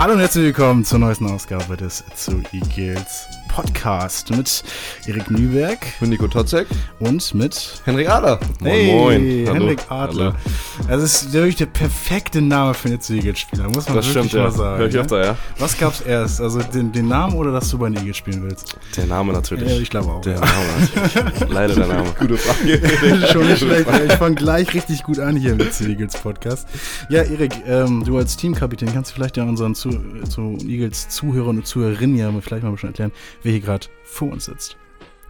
Hallo und herzlich willkommen zur neuesten Ausgabe des Zu Eagles Podcast mit Erik Nüberg und Nico Totzek und mit Henrik Adler. Hey, moin, moin. Henrik Adler. Hallo. Das ist wirklich der perfekte Name für einen Zu Eagles Spieler, muss man das wirklich stimmt, mal ja. sagen. Hör ich ne? öfter, ja. Was gab's erst? Also den, den Namen oder dass du bei den Eagles spielen willst? Der Name natürlich. Ja, ich glaube auch. Der Name natürlich. Leider der Name. Gute Frage. Schon nicht schlecht. Ich fange gleich richtig gut an hier mit Zu Eagles Podcast. Ja, Erik, ähm, du als Teamkapitän kannst du vielleicht ja unseren zu, zu Eagles Zuhörern und Zuhörerinnen ja vielleicht mal schon erklären, wer hier gerade vor uns sitzt.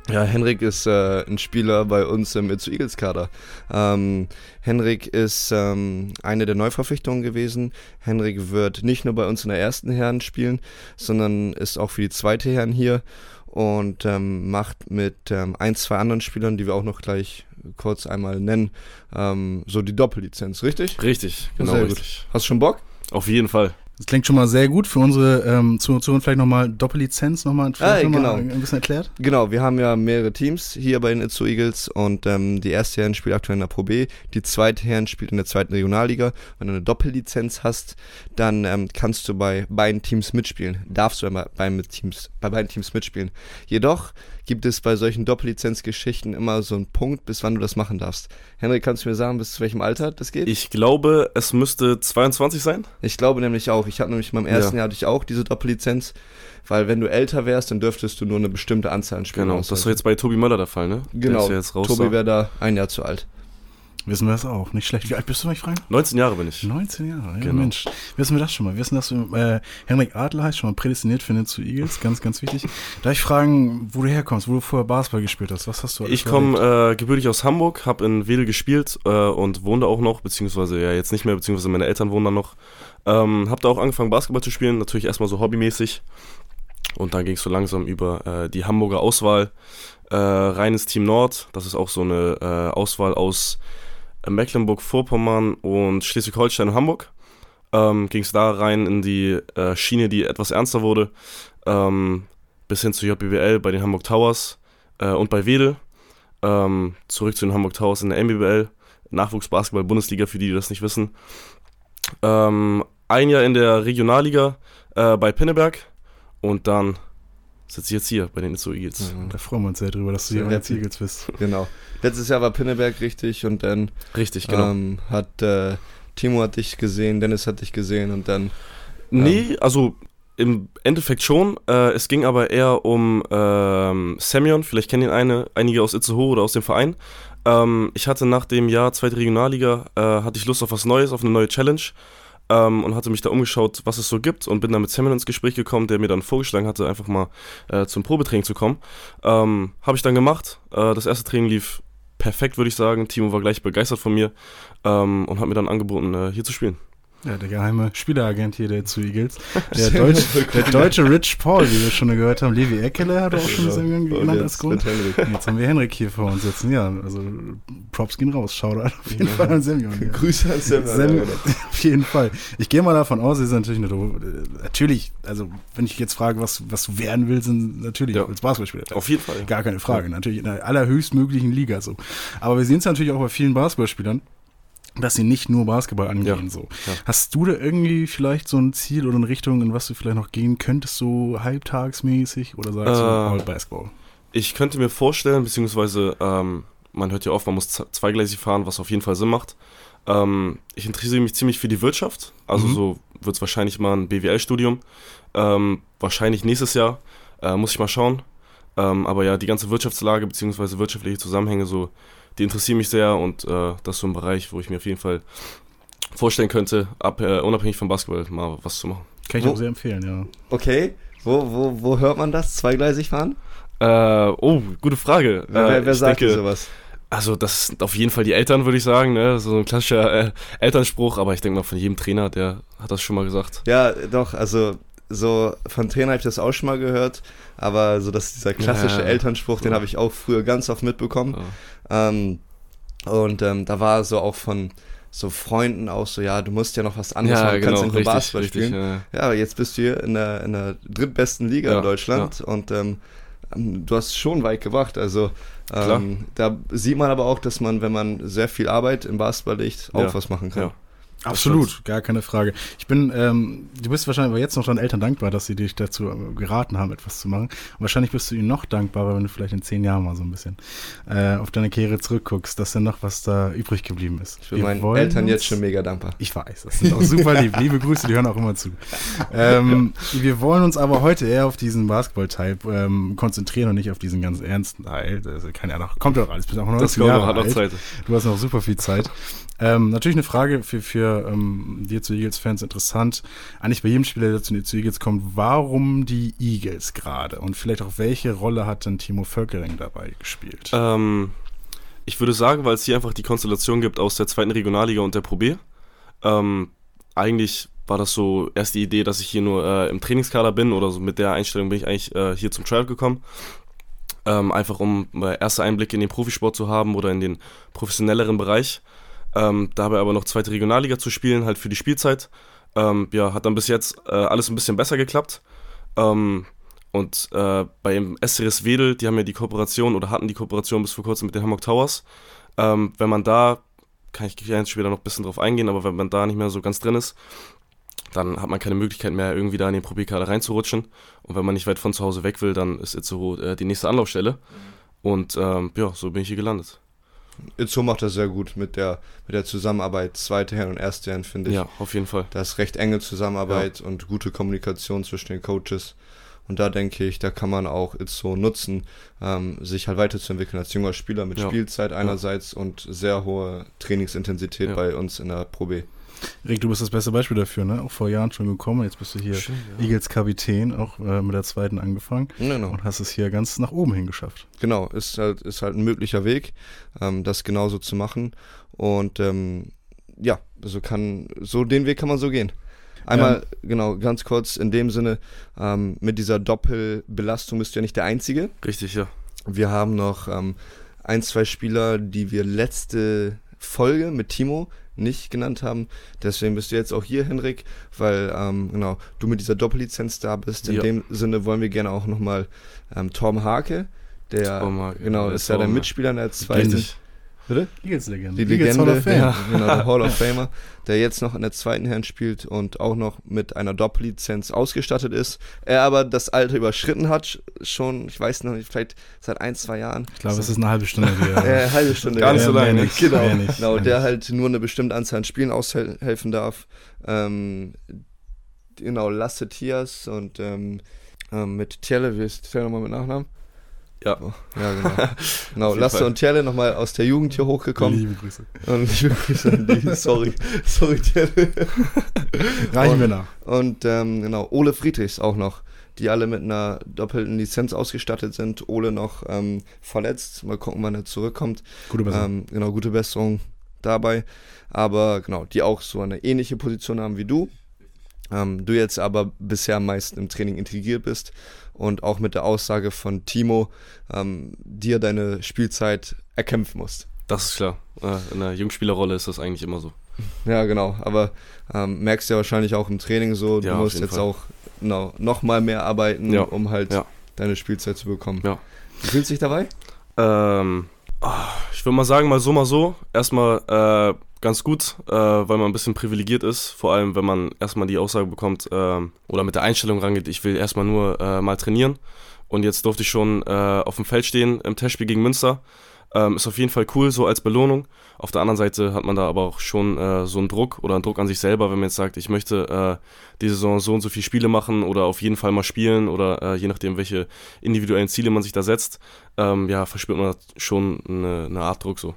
Ja, Henrik ist äh, ein Spieler bei uns im Itzu Eagles Kader. Ähm, Henrik ist ähm, eine der Neuverpflichtungen gewesen. Henrik wird nicht nur bei uns in der ersten Herren spielen, sondern ist auch für die zweite Herren hier und ähm, macht mit ähm, ein, zwei anderen Spielern, die wir auch noch gleich kurz einmal nennen, ähm, so die Doppellizenz, richtig? Richtig, genau. Sehr richtig. Gut. Hast du schon Bock? Auf jeden Fall. Das klingt schon mal sehr gut für unsere ähm, Zuhörer. Vielleicht nochmal Doppellizenz nochmal ah, noch genau. ein bisschen erklärt. Genau, wir haben ja mehrere Teams hier bei den Itzu Eagles und ähm, die erste Herren spielt aktuell in der Pro B, die zweite Herren spielt in der zweiten Regionalliga. Wenn du eine Doppellizenz hast, dann ähm, kannst du bei beiden Teams mitspielen. Darfst du immer bei, mit Teams, bei beiden Teams mitspielen. Jedoch gibt es bei solchen Doppellizenzgeschichten immer so einen Punkt, bis wann du das machen darfst. Henrik, kannst du mir sagen, bis zu welchem Alter das geht? Ich glaube, es müsste 22 sein. Ich glaube nämlich auch. Ich hatte nämlich in meinem ersten ja. Jahr hatte ich auch diese Doppellizenz, weil wenn du älter wärst, dann dürftest du nur eine bestimmte Anzahl an Spielen Genau, das ist jetzt bei Tobi Möller der Fall, ne? Genau, ja Tobi wäre da ein Jahr zu alt. Wissen wir das auch. Nicht schlecht. Wie alt bist du, wenn ich frage? 19 Jahre bin ich. 19 Jahre, ja, genau. Mensch. Wissen wir das schon mal? Wissen, dass du, äh, Henrik Adler heißt, schon mal prädestiniert für zu Eagles. Ganz, ganz wichtig. Darf ich fragen, wo du herkommst, wo du vorher Basketball gespielt hast? Was hast du Ich komme äh, gebürtig aus Hamburg, habe in Wedel gespielt äh, und wohne da auch noch, beziehungsweise ja jetzt nicht mehr, beziehungsweise meine Eltern wohnen da noch. Ähm, habe da auch angefangen, Basketball zu spielen, natürlich erstmal so hobbymäßig. Und dann ging es so langsam über äh, die Hamburger Auswahl. Äh, reines Team Nord, das ist auch so eine äh, Auswahl aus Mecklenburg-Vorpommern und Schleswig-Holstein und Hamburg. Ähm, Ging es da rein in die äh, Schiene, die etwas ernster wurde, ähm, bis hin zu JBL bei den Hamburg Towers äh, und bei Wedel. Ähm, zurück zu den Hamburg Towers in der MBBL, Nachwuchsbasketball-Bundesliga, für die, die das nicht wissen. Ähm, ein Jahr in der Regionalliga äh, bei Pinneberg und dann sitze ich jetzt hier bei den Itzo Eagles. Ja, da freuen wir uns sehr drüber, dass du hier bei den Eagles bist. Genau. Letztes Jahr war Pinneberg richtig und dann richtig, genau. Ähm, hat äh, Timo hat dich gesehen, Dennis hat dich gesehen und dann. Ähm, nee, also im Endeffekt schon. Äh, es ging aber eher um ähm, Semyon, vielleicht kennen ihn eine, einige aus Itzehoe oder aus dem Verein. Ähm, ich hatte nach dem Jahr zweite Regionalliga, äh, hatte ich Lust auf was Neues, auf eine neue Challenge ähm, und hatte mich da umgeschaut, was es so gibt und bin dann mit Samuel ins Gespräch gekommen, der mir dann vorgeschlagen hatte, einfach mal äh, zum Probetraining zu kommen. Ähm, Habe ich dann gemacht. Äh, das erste Training lief perfekt, würde ich sagen. Timo war gleich begeistert von mir ähm, und hat mir dann angeboten, äh, hier zu spielen. Ja, der geheime Spieleragent hier der zu Eagles. Der, Deutsch, der deutsche Rich Paul, wie wir schon gehört haben. Levi Eckele hat auch schon das irgendwie genannt als Grund. Jetzt haben wir Henrik hier vor uns sitzen. Ja, also Props gehen raus. Shoutout auf jeden ja. Fall an Semyon. Ja. Grüße an Semyon. Sem auf jeden Fall. Ich gehe mal davon aus, ist natürlich eine, natürlich, also wenn ich jetzt frage, was, was du werden willst, sind natürlich ja. als Basketballspieler. Auf jeden Fall. Gar keine Frage. Natürlich in der allerhöchstmöglichen Liga so. Aber wir sehen es natürlich auch bei vielen Basketballspielern dass sie nicht nur Basketball angehen. Ja, so. Ja. Hast du da irgendwie vielleicht so ein Ziel oder eine Richtung, in was du vielleicht noch gehen könntest, so halbtagsmäßig oder sagst äh, du All Basketball? Ich könnte mir vorstellen, beziehungsweise ähm, man hört ja oft, man muss zweigleisig fahren, was auf jeden Fall Sinn macht. Ähm, ich interessiere mich ziemlich für die Wirtschaft, also mhm. so wird es wahrscheinlich mal ein BWL-Studium. Ähm, wahrscheinlich nächstes Jahr, äh, muss ich mal schauen. Ähm, aber ja, die ganze Wirtschaftslage beziehungsweise wirtschaftliche Zusammenhänge so die interessieren mich sehr und äh, das ist so ein Bereich, wo ich mir auf jeden Fall vorstellen könnte, ab, äh, unabhängig vom Basketball mal was zu machen. Kann ich wo, auch sehr empfehlen, ja. Okay, wo, wo, wo hört man das? Zweigleisig fahren? Äh, oh, gute Frage. Wer, äh, wer sagt denke, sowas? Also das sind auf jeden Fall die Eltern, würde ich sagen. Ne? So ein klassischer äh, Elternspruch, aber ich denke mal von jedem Trainer, der hat das schon mal gesagt. Ja, doch, also so von Trainer habe ich das auch schon mal gehört, aber so dass dieser klassische ja, Elternspruch, den habe ich auch früher ganz oft mitbekommen. Ähm, und ähm, da war so auch von so Freunden auch so, ja, du musst ja noch was anderes ja, machen, du genau, kannst nicht nur Basketball spielen. Ja. ja, jetzt bist du hier in der, in der drittbesten Liga in Deutschland und ähm, ähm, du hast schon weit gebracht. Also ähm, da sieht man aber auch, dass man, wenn man sehr viel Arbeit im Basketball legt, auch was machen kann. Absolut, gar keine Frage. Ich bin, ähm, du bist wahrscheinlich aber jetzt noch deinen Eltern dankbar, dass sie dich dazu äh, geraten haben, etwas zu machen. Und wahrscheinlich bist du ihnen noch dankbarer, wenn du vielleicht in zehn Jahren mal so ein bisschen äh, auf deine Karriere zurückguckst, dass dann noch was da übrig geblieben ist. Ich bin meinen Eltern jetzt schon mega dankbar. Ich weiß, das sind auch super lieb. Liebe Grüße, die hören auch immer zu. Ähm, wir wollen uns aber heute eher auf diesen Basketball-Teil ähm, konzentrieren und nicht auf diesen ganz ernsten Teil. Das kann ja noch, kommt auch alles, bis auch noch das Jahre noch, hat noch Zeit. Du hast noch super viel Zeit. Ähm, natürlich eine Frage für, für ähm, die zu Eagles-Fans interessant. Eigentlich bei jedem Spieler, der zu den Eagles kommt, warum die Eagles gerade? Und vielleicht auch welche Rolle hat denn Timo Völkering dabei gespielt? Ähm, ich würde sagen, weil es hier einfach die Konstellation gibt aus der zweiten Regionalliga und der Pro B. Ähm, eigentlich war das so erst die Idee, dass ich hier nur äh, im Trainingskader bin oder so mit der Einstellung bin ich eigentlich äh, hier zum Trial gekommen. Ähm, einfach um äh, erste Einblicke in den Profisport zu haben oder in den professionelleren Bereich. Ähm, dabei aber noch zweite Regionalliga zu spielen, halt für die Spielzeit. Ähm, ja, hat dann bis jetzt äh, alles ein bisschen besser geklappt. Ähm, und äh, beim SRS Wedel, die haben ja die Kooperation oder hatten die Kooperation bis vor kurzem mit den Hamburg Towers. Ähm, wenn man da, kann ich jetzt später noch ein bisschen drauf eingehen, aber wenn man da nicht mehr so ganz drin ist, dann hat man keine Möglichkeit mehr, irgendwie da in den Profi-Kader reinzurutschen. Und wenn man nicht weit von zu Hause weg will, dann ist Itzehoe äh, die nächste Anlaufstelle. Mhm. Und ähm, ja, so bin ich hier gelandet. Itzo macht das sehr gut mit der, mit der Zusammenarbeit, zweite Herren und erste Herren, finde ich. Ja, auf jeden Fall. Da ist recht enge Zusammenarbeit ja. und gute Kommunikation zwischen den Coaches. Und da denke ich, da kann man auch Itzo nutzen, ähm, sich halt weiterzuentwickeln als junger Spieler mit ja. Spielzeit einerseits und sehr hohe Trainingsintensität bei uns in der Pro B. Rick, du bist das beste Beispiel dafür, ne? Auch vor Jahren schon gekommen. Jetzt bist du hier Schön, ja. Eagles Kapitän, auch äh, mit der zweiten angefangen. Genau. Und hast es hier ganz nach oben hingeschafft. Genau, ist halt, ist halt ein möglicher Weg, ähm, das genauso zu machen. Und ähm, ja, so kann, so den Weg kann man so gehen. Einmal, ähm, genau, ganz kurz in dem Sinne, ähm, mit dieser Doppelbelastung bist du ja nicht der Einzige. Richtig, ja. Wir haben noch ähm, ein, zwei Spieler, die wir letzte Folge mit Timo nicht genannt haben. Deswegen bist du jetzt auch hier, Henrik, weil ähm, genau du mit dieser Doppellizenz da bist. In ja. dem Sinne wollen wir gerne auch nochmal ähm, Tom Hake, der Tom Hake, genau ist ja der Mitspieler in der zweiten. Richtig. Bitte? Eagles-Legende. Die Eagles Legende, Hall of Fame. Ja, genau, der Hall of Famer, der jetzt noch in der zweiten Herren spielt und auch noch mit einer Doppellizenz ausgestattet ist. Er aber das Alter überschritten hat, schon, ich weiß noch nicht, vielleicht seit ein, zwei Jahren. Ich glaube, es ist eine halbe Stunde. Die, ja, äh, halbe Stunde. Gar nicht so lange. Genau, genau der halt nur eine bestimmte Anzahl an Spielen aushelfen darf. Ähm, genau, Lasse Tias und ähm, ähm, mit Tjelle, wie ist Tjelle nochmal mit Nachnamen? Ja. Ja, genau. genau. Lasse und Tjelle nochmal aus der Jugend hier hochgekommen. Liebe Grüße. Und liebe Grüße an die. Sorry. Sorry, Tjelle. Reichen wir nach. Und ähm, genau, Ole Friedrichs auch noch, die alle mit einer doppelten Lizenz ausgestattet sind. Ole noch ähm, verletzt. Mal gucken, wann er zurückkommt. Gute Besserung. Ähm, genau, gute Besserung dabei. Aber genau, die auch so eine ähnliche Position haben wie du. Ähm, du jetzt aber bisher meist im Training integriert bist und auch mit der Aussage von Timo ähm, dir deine Spielzeit erkämpfen musst. Das ist klar. Äh, in der Jungspielerrolle ist das eigentlich immer so. Ja, genau. Aber ähm, merkst du ja wahrscheinlich auch im Training so, du ja, musst jetzt Fall. auch no, noch mal mehr arbeiten, ja. um halt ja. deine Spielzeit zu bekommen. Ja. Wie fühlst du dich dabei? Ähm, oh, ich würde mal sagen, mal so, mal so. Erstmal äh, ganz gut, äh, weil man ein bisschen privilegiert ist. Vor allem, wenn man erstmal die Aussage bekommt äh, oder mit der Einstellung rangeht, ich will erstmal nur äh, mal trainieren. Und jetzt durfte ich schon äh, auf dem Feld stehen im Testspiel gegen Münster. Ähm, ist auf jeden Fall cool, so als Belohnung. Auf der anderen Seite hat man da aber auch schon äh, so einen Druck oder einen Druck an sich selber, wenn man jetzt sagt, ich möchte äh, die Saison so und so viele Spiele machen oder auf jeden Fall mal spielen oder äh, je nachdem, welche individuellen Ziele man sich da setzt, ähm, ja, verspürt man schon eine, eine Art Druck so.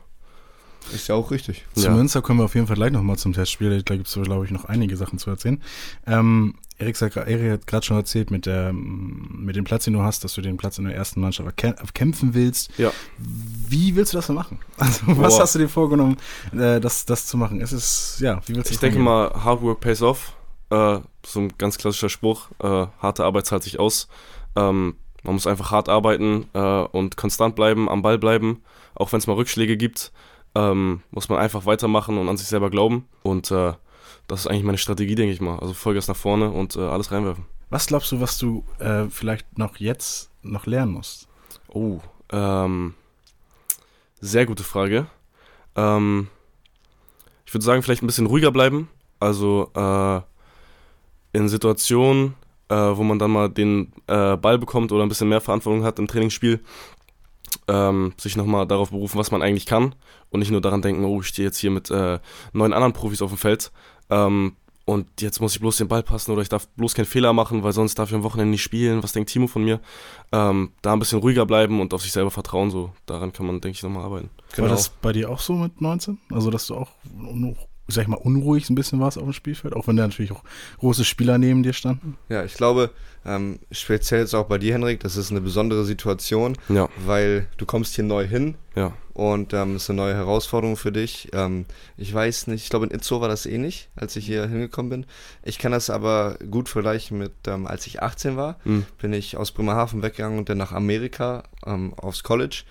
Ist ja auch richtig. Zu ja. Münster kommen wir auf jeden Fall gleich nochmal zum Testspiel. Da gibt es, glaube ich, noch einige Sachen zu erzählen. Ähm, Erik, Erik hat gerade schon erzählt mit, der, mit dem Platz, den du hast, dass du den Platz in der ersten Mannschaft kämpfen willst. Ja. Wie willst du das denn machen? Also, was Boah. hast du dir vorgenommen, äh, das, das zu machen? Es ist, ja, wie willst du Ich denke mal, Hard Work pays off. Äh, so ein ganz klassischer Spruch. Äh, harte Arbeit zahlt sich aus. Ähm, man muss einfach hart arbeiten äh, und konstant bleiben, am Ball bleiben, auch wenn es mal Rückschläge gibt ähm, muss man einfach weitermachen und an sich selber glauben. Und äh, das ist eigentlich meine Strategie, denke ich mal. Also Vollgas nach vorne und äh, alles reinwerfen. Was glaubst du, was du äh, vielleicht noch jetzt noch lernen musst? Oh, ähm, sehr gute Frage. Ähm, ich würde sagen, vielleicht ein bisschen ruhiger bleiben. Also äh, in Situationen, äh, wo man dann mal den äh, Ball bekommt oder ein bisschen mehr Verantwortung hat im Trainingsspiel, ähm, sich nochmal darauf berufen, was man eigentlich kann und nicht nur daran denken, oh, ich stehe jetzt hier mit äh, neun anderen Profis auf dem Feld ähm, und jetzt muss ich bloß den Ball passen oder ich darf bloß keinen Fehler machen, weil sonst darf ich am Wochenende nicht spielen. Was denkt Timo von mir? Ähm, da ein bisschen ruhiger bleiben und auf sich selber vertrauen, so daran kann man, denke ich, nochmal arbeiten. Genau. War das bei dir auch so mit 19? Also, dass du auch noch sag ich mal, unruhig ein bisschen warst auf dem Spielfeld, auch wenn da natürlich auch große Spieler neben dir standen? Ja, ich glaube, ähm, speziell jetzt auch bei dir, Henrik, das ist eine besondere Situation, ja. weil du kommst hier neu hin ja. und ähm, ist eine neue Herausforderung für dich. Ähm, ich weiß nicht, ich glaube in Itzo war das ähnlich, als ich hier hingekommen bin. Ich kann das aber gut vergleichen mit, ähm, als ich 18 war, mhm. bin ich aus Bremerhaven weggegangen und dann nach Amerika ähm, aufs College.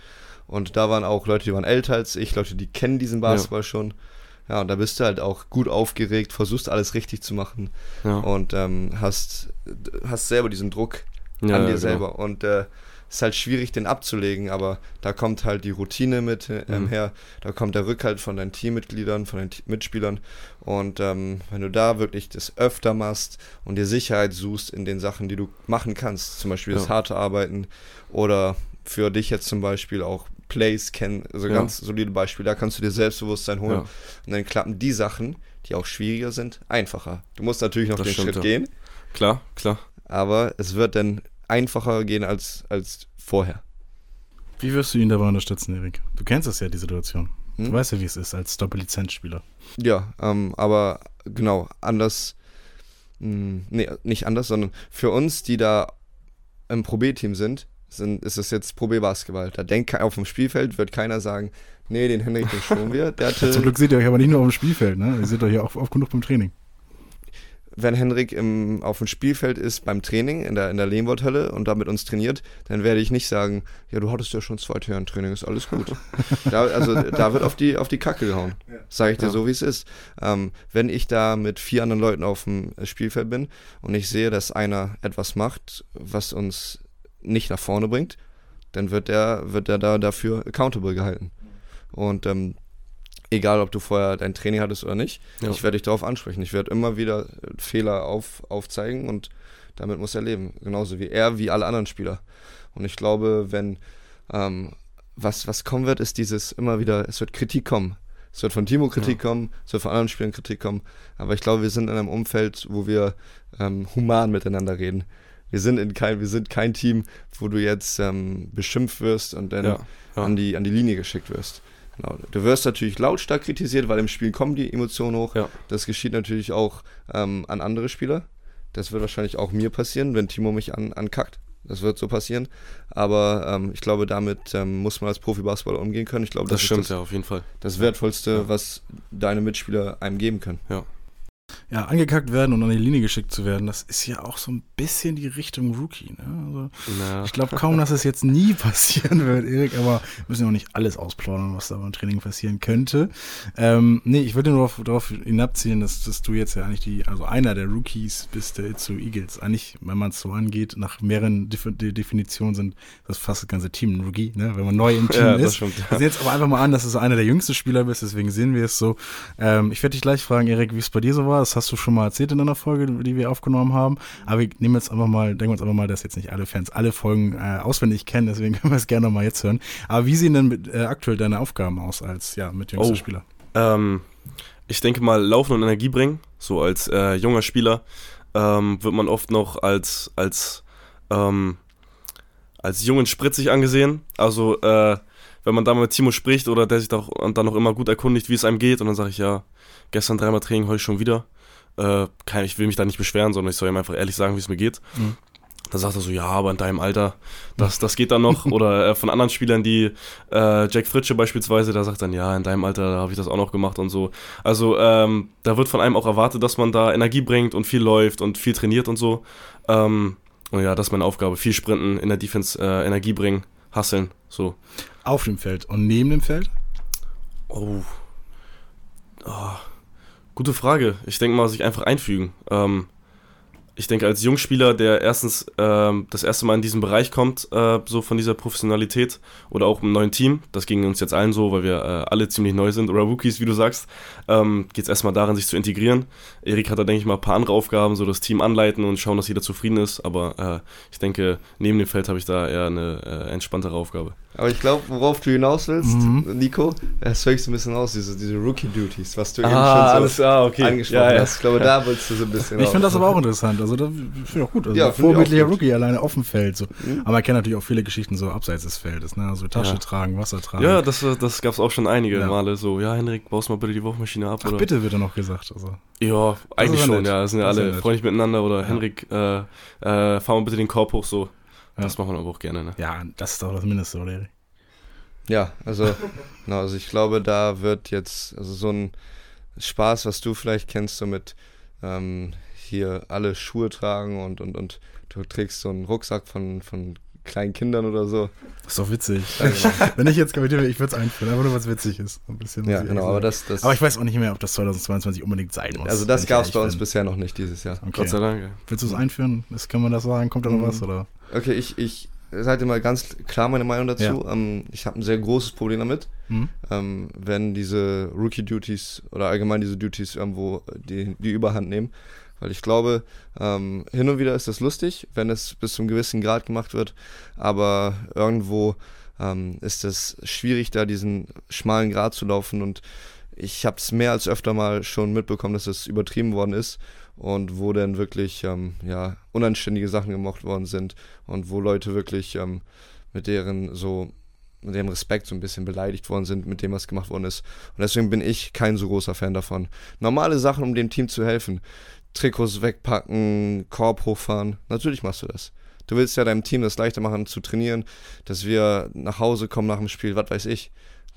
Und da waren auch Leute, die waren älter als ich, Leute, die kennen diesen Basketball ja. schon. Ja, und da bist du halt auch gut aufgeregt, versuchst alles richtig zu machen ja. und ähm, hast, hast selber diesen Druck ja, an dir ja, selber. Genau. Und äh, ist halt schwierig, den abzulegen, aber da kommt halt die Routine mit äh, ähm, mhm. her, da kommt der Rückhalt von deinen Teammitgliedern, von deinen Mitspielern. Und ähm, wenn du da wirklich das öfter machst und dir Sicherheit suchst in den Sachen, die du machen kannst, zum Beispiel das harte Arbeiten oder für dich jetzt zum Beispiel auch Plays kennen, also ja. ganz solide Beispiele, da kannst du dir Selbstbewusstsein holen. Ja. Und dann klappen die Sachen, die auch schwieriger sind, einfacher. Du musst natürlich noch das den stimmt, Schritt ja. gehen. Klar, klar. Aber es wird dann einfacher gehen als, als vorher. Wie wirst du ihn dabei unterstützen, Erik? Du kennst das ja, die Situation. Hm? Du weißt ja, wie es ist als Doppellizenzspieler. Ja, ähm, aber genau, anders, mh, hm, nee, nicht anders, sondern für uns, die da im Pro B-Team sind, sind, ist es jetzt Pro B-Basketball. Da denkt auf dem Spielfeld wird keiner sagen, nee, den Henrik, den schonen wir. Zum Glück seht ihr euch aber nicht nur auf dem Spielfeld, ne? Ihr seht euch ja auch oft genug beim Training. Wenn Henrik im, auf dem Spielfeld ist beim Training in der, in der Lehmworthölle und da mit uns trainiert, dann werde ich nicht sagen, ja, du hattest ja schon zwei Jahre Training, ist alles gut. da, also da wird auf die, auf die Kacke gehauen. Ja. Sage ich dir ja. so, wie es ist. Ähm, wenn ich da mit vier anderen Leuten auf dem Spielfeld bin und ich sehe, dass einer etwas macht, was uns nicht nach vorne bringt, dann wird er, wird er da dafür accountable gehalten. Und ähm, egal, ob du vorher dein Training hattest oder nicht, ja. ich werde dich darauf ansprechen. Ich werde immer wieder Fehler auf, aufzeigen und damit muss er leben. Genauso wie er, wie alle anderen Spieler. Und ich glaube, wenn ähm, was, was kommen wird, ist dieses immer wieder, es wird Kritik kommen. Es wird von Timo Kritik ja. kommen, es wird von anderen Spielern Kritik kommen. Aber ich glaube, wir sind in einem Umfeld, wo wir ähm, human miteinander reden. Wir sind in kein, wir sind kein Team, wo du jetzt ähm, beschimpft wirst und dann ja, ja. An, die, an die Linie geschickt wirst. Genau. Du wirst natürlich lautstark kritisiert, weil im Spiel kommen die Emotionen hoch. Ja. Das geschieht natürlich auch ähm, an andere Spieler. Das wird wahrscheinlich auch mir passieren, wenn Timo mich an, ankackt. Das wird so passieren. Aber ähm, ich glaube, damit ähm, muss man als Profi-Basketballer umgehen können. Ich glaube, das, das stimmt, das, ja, auf jeden Fall. Das Wertvollste, was deine Mitspieler einem geben können. Ja ja, angekackt werden und an die Linie geschickt zu werden, das ist ja auch so ein bisschen die Richtung Rookie. Ne? Also, ich glaube kaum, dass es jetzt nie passieren wird, Erik, aber wir müssen ja auch nicht alles ausplaudern, was da beim Training passieren könnte. Ähm, nee, ich würde nur darauf, darauf hinabziehen, dass, dass du jetzt ja eigentlich die, also einer der Rookies bist der Itzu Eagles. Eigentlich, wenn man es so angeht, nach mehreren Def Definitionen sind das fast das ganze Team ein Rookie, ne? wenn man neu im Team ja, ist. Stimmt, ja. Wir sehen jetzt aber einfach mal an, dass du einer der jüngsten Spieler bist, deswegen sehen wir es so. Ähm, ich werde dich gleich fragen, Erik, wie es bei dir so war. Das hast du schon mal erzählt in einer Folge, die wir aufgenommen haben. Aber wir nehmen jetzt einfach mal, denken uns einfach mal, dass jetzt nicht alle Fans alle Folgen äh, auswendig kennen, deswegen können wir es gerne mal jetzt hören. Aber wie sehen denn mit, äh, aktuell deine Aufgaben aus als ja, mit jüngster oh, Spieler? Ähm, ich denke mal, laufen und Energie bringen. So als äh, junger Spieler ähm, wird man oft noch als, als, ähm, als jung und spritzig angesehen. Also äh, wenn man da mit Timo spricht oder der sich doch, dann noch immer gut erkundigt, wie es einem geht, und dann sage ich, ja, gestern dreimal Training, heute schon wieder. Äh, kann, ich will mich da nicht beschweren, sondern ich soll ihm einfach ehrlich sagen, wie es mir geht. Mhm. Dann sagt er so, ja, aber in deinem Alter, das, das geht dann noch. Oder äh, von anderen Spielern, die äh, Jack Fritsche beispielsweise, da sagt dann, ja, in deinem Alter habe ich das auch noch gemacht und so. Also ähm, da wird von einem auch erwartet, dass man da Energie bringt und viel läuft und viel trainiert und so. Ähm, und ja, das ist meine Aufgabe. Viel sprinten, in der Defense äh, Energie bringen, hasseln, so. Auf dem Feld und neben dem Feld? Oh. oh. Gute Frage. Ich denke mal, sich einfach einfügen. Ähm, ich denke, als Jungspieler, der erstens ähm, das erste Mal in diesen Bereich kommt, äh, so von dieser Professionalität oder auch im neuen Team, das ging uns jetzt allen so, weil wir äh, alle ziemlich neu sind oder Rookies, wie du sagst, ähm, geht es erstmal daran, sich zu integrieren. Erik hat da, denke ich mal, ein paar andere Aufgaben, so das Team anleiten und schauen, dass jeder zufrieden ist, aber äh, ich denke, neben dem Feld habe ich da eher eine äh, entspanntere Aufgabe. Aber ich glaube, worauf du hinaus willst, mhm. Nico, das höre ich so ein bisschen aus, diese, diese Rookie-Duties, was du ah, eben schon so alles, ah, okay. angesprochen ja, ja. hast. Ich glaube, da willst du so ein bisschen Ich finde das aber auch interessant. Also, das finde ich auch gut. Also, ja, vorbildlicher Rookie alleine auf dem Feld. So. Mhm. Aber man kennt natürlich auch viele Geschichten so abseits des Feldes. Ne? Also Tasche ja. tragen, Wasser tragen. Ja, das, das gab es auch schon einige ja. Male. So, ja, Henrik, baust mal bitte die Wurfmaschine ab. Ach, oder? bitte wird er noch gesagt. Also. Ja, eigentlich schon. Ja, das sind ja alle freundlich miteinander. Oder Henrik, äh, äh, fahr mal bitte den Korb hoch. So. Das macht man aber auch gerne. Ne? Ja, das ist doch das Mindeste, oder Erik? Ja, also, genau, also ich glaube, da wird jetzt, also so ein Spaß, was du vielleicht kennst, so mit ähm, hier alle Schuhe tragen und, und, und du trägst so einen Rucksack von, von kleinen Kindern oder so. Das ist doch witzig. Genau. Wenn ich jetzt kommentiere, ich würde es einführen, einfach nur was witzig ist. Ein bisschen ja, genau, aber das, das. Aber ich weiß auch nicht mehr, ob das 2022 unbedingt sein muss. Also das gab es bei uns bin. bisher noch nicht dieses Jahr. Okay. Gott sei Dank. Willst du es einführen? Das kann man das sagen? Kommt da noch mhm. was? Oder? Okay, ich, ich sage mal ganz klar meine Meinung dazu. Ja. Ähm, ich habe ein sehr großes Problem damit, mhm. ähm, wenn diese Rookie-Duties oder allgemein diese Duties irgendwo die, die Überhand nehmen. Weil ich glaube, ähm, hin und wieder ist das lustig, wenn es bis zu einem gewissen Grad gemacht wird, aber irgendwo ähm, ist es schwierig, da diesen schmalen Grad zu laufen und ich habe es mehr als öfter mal schon mitbekommen, dass es übertrieben worden ist und wo dann wirklich ähm, ja, unanständige Sachen gemacht worden sind und wo Leute wirklich ähm, mit deren so mit dem Respekt so ein bisschen beleidigt worden sind mit dem, was gemacht worden ist. Und deswegen bin ich kein so großer Fan davon. Normale Sachen, um dem Team zu helfen. Trikots wegpacken, Korb hochfahren. Natürlich machst du das. Du willst ja deinem Team das leichter machen zu trainieren, dass wir nach Hause kommen nach dem Spiel, was weiß ich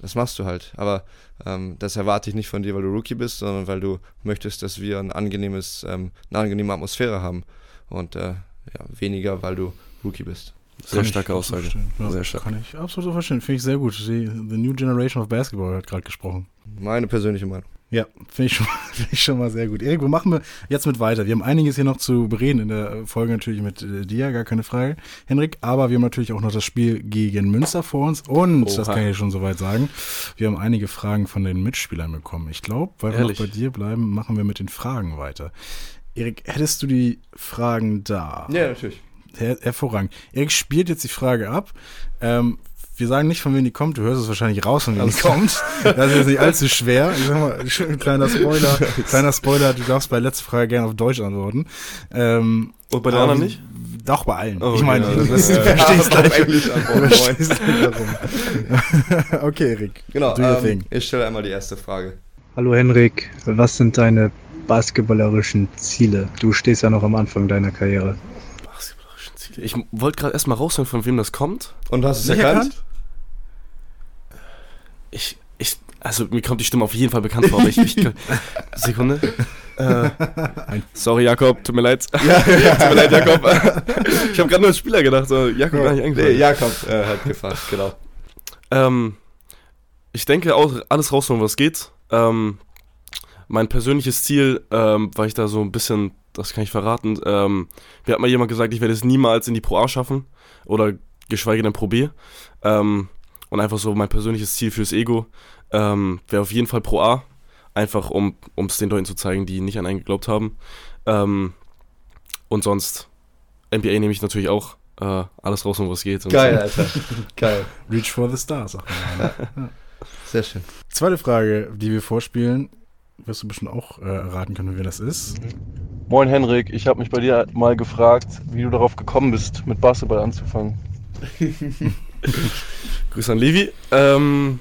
das machst du halt. Aber ähm, das erwarte ich nicht von dir, weil du Rookie bist, sondern weil du möchtest, dass wir ein angenehmes, ähm, eine angenehme Atmosphäre haben. Und äh, ja, weniger, weil du Rookie bist. Sehr kann starke Aussage. Ja, sehr stark. Kann ich absolut verstehen. Finde ich sehr gut. Die, the New Generation of Basketball hat gerade gesprochen. Meine persönliche Meinung. Ja, finde ich, find ich schon mal sehr gut. Erik, wo machen wir jetzt mit weiter? Wir haben einiges hier noch zu bereden in der Folge natürlich mit äh, dir, gar keine Frage, Henrik. Aber wir haben natürlich auch noch das Spiel gegen Münster vor uns. Und, Oha. das kann ich schon soweit sagen, wir haben einige Fragen von den Mitspielern bekommen. Ich glaube, weil Ehrlich? wir noch bei dir bleiben, machen wir mit den Fragen weiter. Erik, hättest du die Fragen da? Ja, natürlich. Her hervorragend. Erik spielt jetzt die Frage ab. Ähm, wir sagen nicht, von wem die kommt. Du hörst es wahrscheinlich raus, von wem die kommt. Das ist jetzt nicht allzu schwer. Ich sag mal, kleiner Spoiler. kleiner Spoiler, du darfst bei letzter Frage gerne auf Deutsch antworten. Ähm, Und bei der anderen nicht? Doch, bei allen. Oh, ich meine, ja, das, du verstehst ja, gleich. Englisch verstehst okay, Erik. Genau, ähm, ich stelle einmal die erste Frage. Hallo Henrik, was sind deine basketballerischen Ziele? Du stehst ja noch am Anfang deiner Karriere. Ich wollte gerade erstmal raushören, von wem das kommt. Und hast du es erkannt? erkannt? Ich, ich, also mir kommt die Stimme auf jeden Fall bekannt vor, aber ich, ich Sekunde. Äh, sorry, Jakob, tut mir leid. Ja, ja. tut mir leid, Jakob. ich habe gerade nur als Spieler gedacht, so, Jakob gar nicht eingefallen. Nee, Jakob äh, hat gefragt, genau. Ähm, ich denke auch, alles rausholen, was geht. Ähm, mein persönliches Ziel, ähm, weil ich da so ein bisschen, das kann ich verraten, ähm, mir hat mal jemand gesagt, ich werde es niemals in die Pro A schaffen oder geschweige denn Pro B. Ähm, und einfach so mein persönliches Ziel fürs Ego ähm, wäre auf jeden Fall Pro A. Einfach um es den Leuten zu zeigen, die nicht an einen geglaubt haben. Ähm, und sonst, NBA nehme ich natürlich auch äh, alles raus, um was geht. Geil, Alter. Geil. Reach for the stars. Sehr schön. Zweite Frage, die wir vorspielen, wirst du bestimmt auch äh, erraten können, wer das ist. Moin Henrik, ich habe mich bei dir mal gefragt, wie du darauf gekommen bist, mit Basketball anzufangen. Grüße an Levi. Ähm,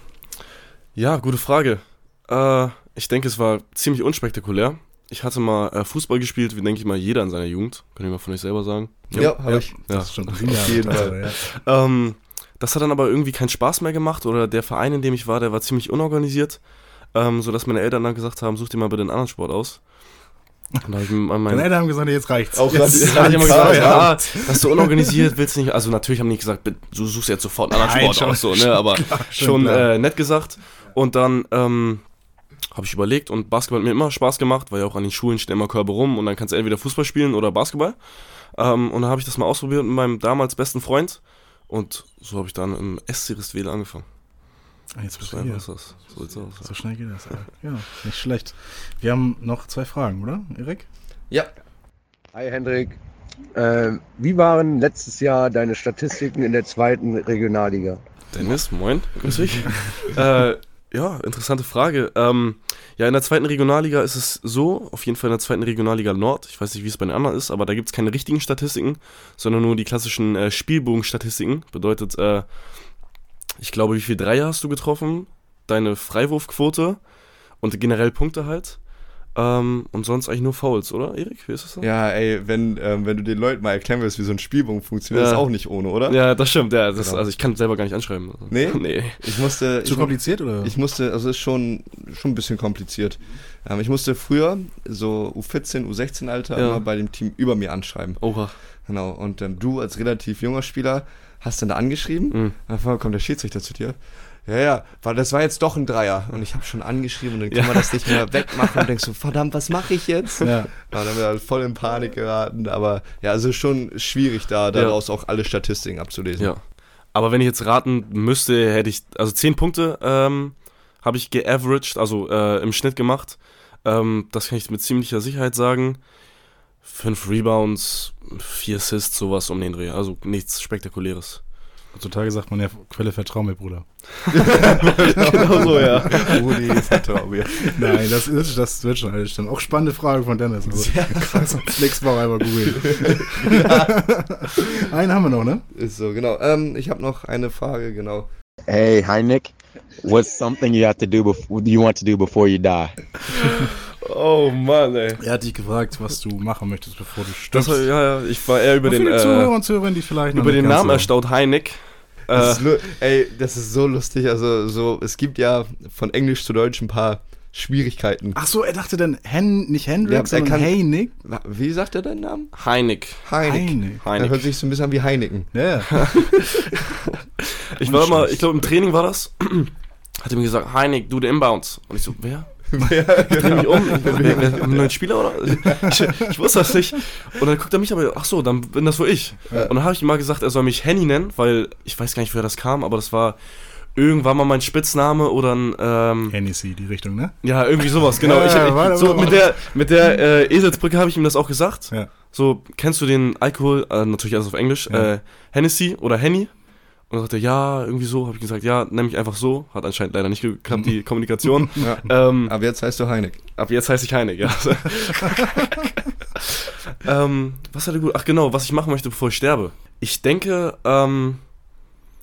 ja, gute Frage. Äh, ich denke, es war ziemlich unspektakulär. Ich hatte mal äh, Fußball gespielt, wie denke ich mal jeder in seiner Jugend. Könnt ihr mal von euch selber sagen? Ja, ja habe ich. Ja. Das ist schon auf jeden Fall. Ja. Ähm, das hat dann aber irgendwie keinen Spaß mehr gemacht oder der Verein, in dem ich war, der war ziemlich unorganisiert, ähm, sodass meine Eltern dann gesagt haben, such dir mal bitte einen anderen Sport aus. Meine Eltern haben gesagt, jetzt reicht's. Auch jetzt jetzt haben immer gesagt, ja, das ist so unorganisiert, willst du nicht. Also natürlich haben die gesagt, du suchst jetzt sofort einen anderen Sport aus, so, ne? Aber klar, schon äh, nett gesagt. Und dann ähm, habe ich überlegt und Basketball hat mir immer Spaß gemacht, weil ja auch an den Schulen stehen immer Körbe rum und dann kannst du entweder Fußball spielen oder Basketball. Ähm, und dann habe ich das mal ausprobiert mit meinem damals besten Freund und so habe ich dann im SC Ristwedel angefangen. Ah, Jetzt bist So du einfach hier. ist das. So sieht's aus. So schnell geht das. Ja, nicht schlecht. Wir haben noch zwei Fragen, oder, Erik? Ja. Hi Hendrik. Ähm, wie waren letztes Jahr deine Statistiken in der zweiten Regionalliga? Dennis, moin, grüß dich. äh, ja, interessante Frage. Ähm, ja, in der zweiten Regionalliga ist es so, auf jeden Fall in der zweiten Regionalliga Nord, ich weiß nicht, wie es bei den anderen ist, aber da gibt es keine richtigen Statistiken, sondern nur die klassischen äh, Spielbogenstatistiken. Bedeutet, äh, ich glaube, wie viel Dreier hast du getroffen, deine Freiwurfquote und generell Punkte halt. Ähm, und sonst eigentlich nur Fouls, oder, Erik? Wie ist das so? Ja, ey, wenn, ähm, wenn du den Leuten mal erklären willst, wie so ein Spielbogen funktioniert, Ja. ist auch nicht ohne, oder? Ja, das stimmt, ja. Das, Genau. Also ich kann selber gar nicht anschreiben. Also, Nee? nee. Ich musste. Zu ich, kompliziert, oder? Ich musste, also ist schon, schon ein bisschen kompliziert. Ähm, ich musste früher so U14, U16 Alter Ja. immer bei dem Team über mir anschreiben. Oha. Genau. Und ähm, du als relativ junger Spieler hast dann da angeschrieben. Mhm. Einmal kommt der Schiedsrichter zu dir. Ja, ja, weil das war jetzt doch ein Dreier. Und ich habe schon angeschrieben und dann kann Ja. man das nicht mehr wegmachen und denkst so, verdammt, was mache ich jetzt? ja. Ja, dann haben wir halt voll in Panik geraten. Aber ja, also schon schwierig da, daraus auch alle Statistiken abzulesen. Ja. Aber wenn ich jetzt raten müsste, hätte ich, also 10 Punkte ähm, habe ich geaveraged, also äh, im Schnitt gemacht. Ähm, das kann ich mit ziemlicher Sicherheit sagen. Fünf Rebounds, vier Assists, sowas um den Dreh. Also nichts Spektakuläres. Heutzutage sagt man ja, Quelle vertrau mir, Bruder. genau so, ja. Rudi, vertrau mir. Nein, das ist, das wird schon alles stimmen. Auch spannende Frage von Dennis. Also, kannst du nächstes Mal einmal googeln. Einen haben wir noch, ne? Ist so, genau. Ähm, ich habe noch eine Frage, genau. Hey, hi Nick. What's something you have to do before you want to do before you die? Oh Mann, ey. Er hat dich gefragt, was du machen möchtest, bevor du stirbst. war, ja, ja, ich war eher über Und den, für die Zuhörer äh, und Zuhörerinnen, die vielleicht noch über den Namen erstaunt, Heineck. Äh, Das ist, lu- ey, das ist so lustig. Also, so, es gibt ja von Englisch zu Deutsch ein paar Schwierigkeiten. Ach so, er dachte dann Hen, nicht Hendrik, Ja, er sondern. Wa- Wie sagt er deinen Namen? Heineck. Heineck. Heineck. Er hört sich so ein bisschen an wie Heineken. Ja, ja. Ich war immer, ich glaube im Training war das, hat er mir gesagt, Heineck, du den Inbounds. Und ich so, wer? Ich dreh mich um, wer, wer, wer, ein neuer Spieler oder? Ich, ich wusste das nicht. Und dann guckt er mich aber, ach so, dann bin das wohl ich. Und dann habe ich ihm mal gesagt, er soll mich Henny nennen, weil ich weiß gar nicht, woher das kam, aber das war irgendwann mal mein Spitzname oder ein, ähm, Hennessy, die Richtung, ne? ja, irgendwie sowas, genau. Ja, ich, ja, ich, warte, so warte, mit der, mit der äh, Eselsbrücke habe ich ihm das auch gesagt. Ja. So, kennst du den Alkohol, äh, natürlich alles auf Englisch, Ja. äh, Hennessy oder Henny? Und dann sagte er, ja, irgendwie so. Habe ich gesagt, ja, nenn mich einfach so. Hat anscheinend leider nicht geklappt, die Kommunikation. Ja. ähm, Aber jetzt heißt du Heineck. ab jetzt heiße ich Heineck, ja. ähm, was hat er gut? Ach genau, was ich machen möchte, bevor ich sterbe. Ich denke, ähm,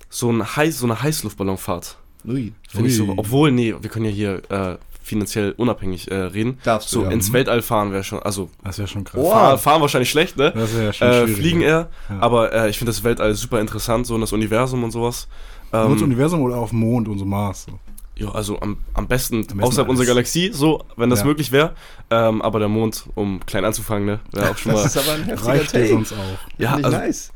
so, ein Heiß, so eine Heißluftballonfahrt. Ui. Finde ich so. Obwohl, nee, wir können ja hier äh, finanziell unabhängig äh, reden. Darfst du, So, ja. ins Weltall fahren wäre schon, also Das wäre schon krass. fahren, fahren wahrscheinlich schlecht, ne? Das wäre schon Äh, fliegen ja. eher, Ja. aber äh, ich finde das Weltall super interessant, so in das Universum und sowas. Nur ins Ähm, Universum oder auf dem Mond und so Mars. So. ja, also am, am besten besten außerhalb alles. unserer Galaxie, so, wenn das Ja. möglich wäre. Ähm, aber der Mond, um klein anzufangen, ne, wäre auch schon mal. Das ist aber ein heftiger Take. sonst auch. ja, also nice.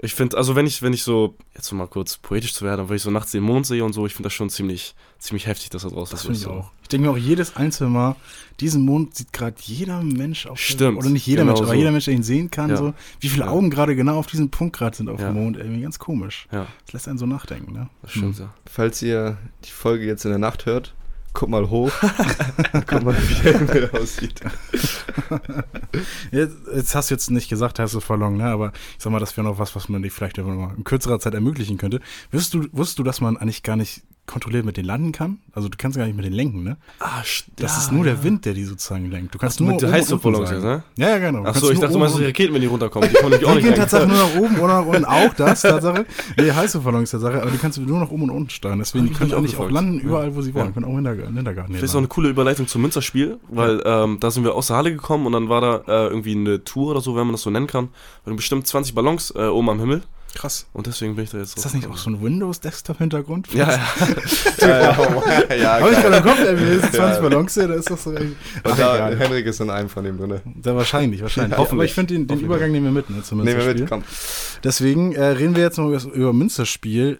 Ich finde, also wenn ich, wenn ich so, jetzt mal kurz poetisch zu werden, wenn ich so nachts den Mond sehe und so, ich finde das schon ziemlich, ziemlich heftig, dass da draußen Das so finde ist. ich so. auch. Ich denke mir auch jedes einzelne Mal, diesen Mond sieht gerade jeder Mensch auf Stimmt, Oder nicht jeder genau Mensch, aber so. jeder Mensch, der ihn sehen kann. Ja. So, wie viele Ja. Augen gerade genau auf diesem Punkt gerade sind auf Ja. dem Mond. Irgendwie ganz komisch. Ja, Das lässt einen so nachdenken. Ne? das stimmt, Hm. ja. Falls ihr die Folge jetzt in der Nacht hört, guck mal hoch. guck mal, wie der Himmel aussieht. Jetzt, jetzt hast du jetzt nicht gesagt, hast du verloren, ne? aber ich sag mal, das wäre noch was, was man dir vielleicht in kürzerer Zeit ermöglichen könnte. Wusstest du, wusstest du, dass man eigentlich gar nicht kontrolliert mit denen landen kann? Also du kannst gar nicht mit denen lenken, ne? Ah, Das ist nur der Wind, der die sozusagen lenkt. Du kannst nur mit Heißluftballons ne? Ja, ja, genau. Ach Kannst so, ich dachte, du meinst die Raketen, wenn die runterkommen. Die natürlich auch Die nicht gehen. Tatsache nur nach oben oder nach unten. Auch das, Tatsache. Nee, Heißluftballons, Tatsache. Aber die kannst du nur nach oben und unten steuern. Deswegen, die können auch eigentlich auch landen, Ja. überall, wo sie wollen. Ja. Können auch in der, in der Garten Vielleicht ist auch eine coole Überleitung zum Münsterspiel, weil ähm, da sind wir aus der Halle gekommen und dann war da äh, irgendwie eine Tour oder so, wenn man das so nennen kann. Und bestimmt 20 Ballons äh, oben am Himmel. Krass. Und deswegen bin ich da jetzt Ist das nicht auch so ein Windows-Desktop-Hintergrund? Ja, ja. ja, ja, ja, Habe ich gerade im Kopf, ey, mir ist 20 Ballons hier, da ist das so. ey. Und da, egal. Henrik ist in einem von dem drin. Da wahrscheinlich, wahrscheinlich. Ja, Aber ich finde den, den hoffentlich. Übergang nehmen wir mit, ne, zum Nehmen wir mit, komm. Deswegen äh, reden wir jetzt mal über, über Münsterspiel.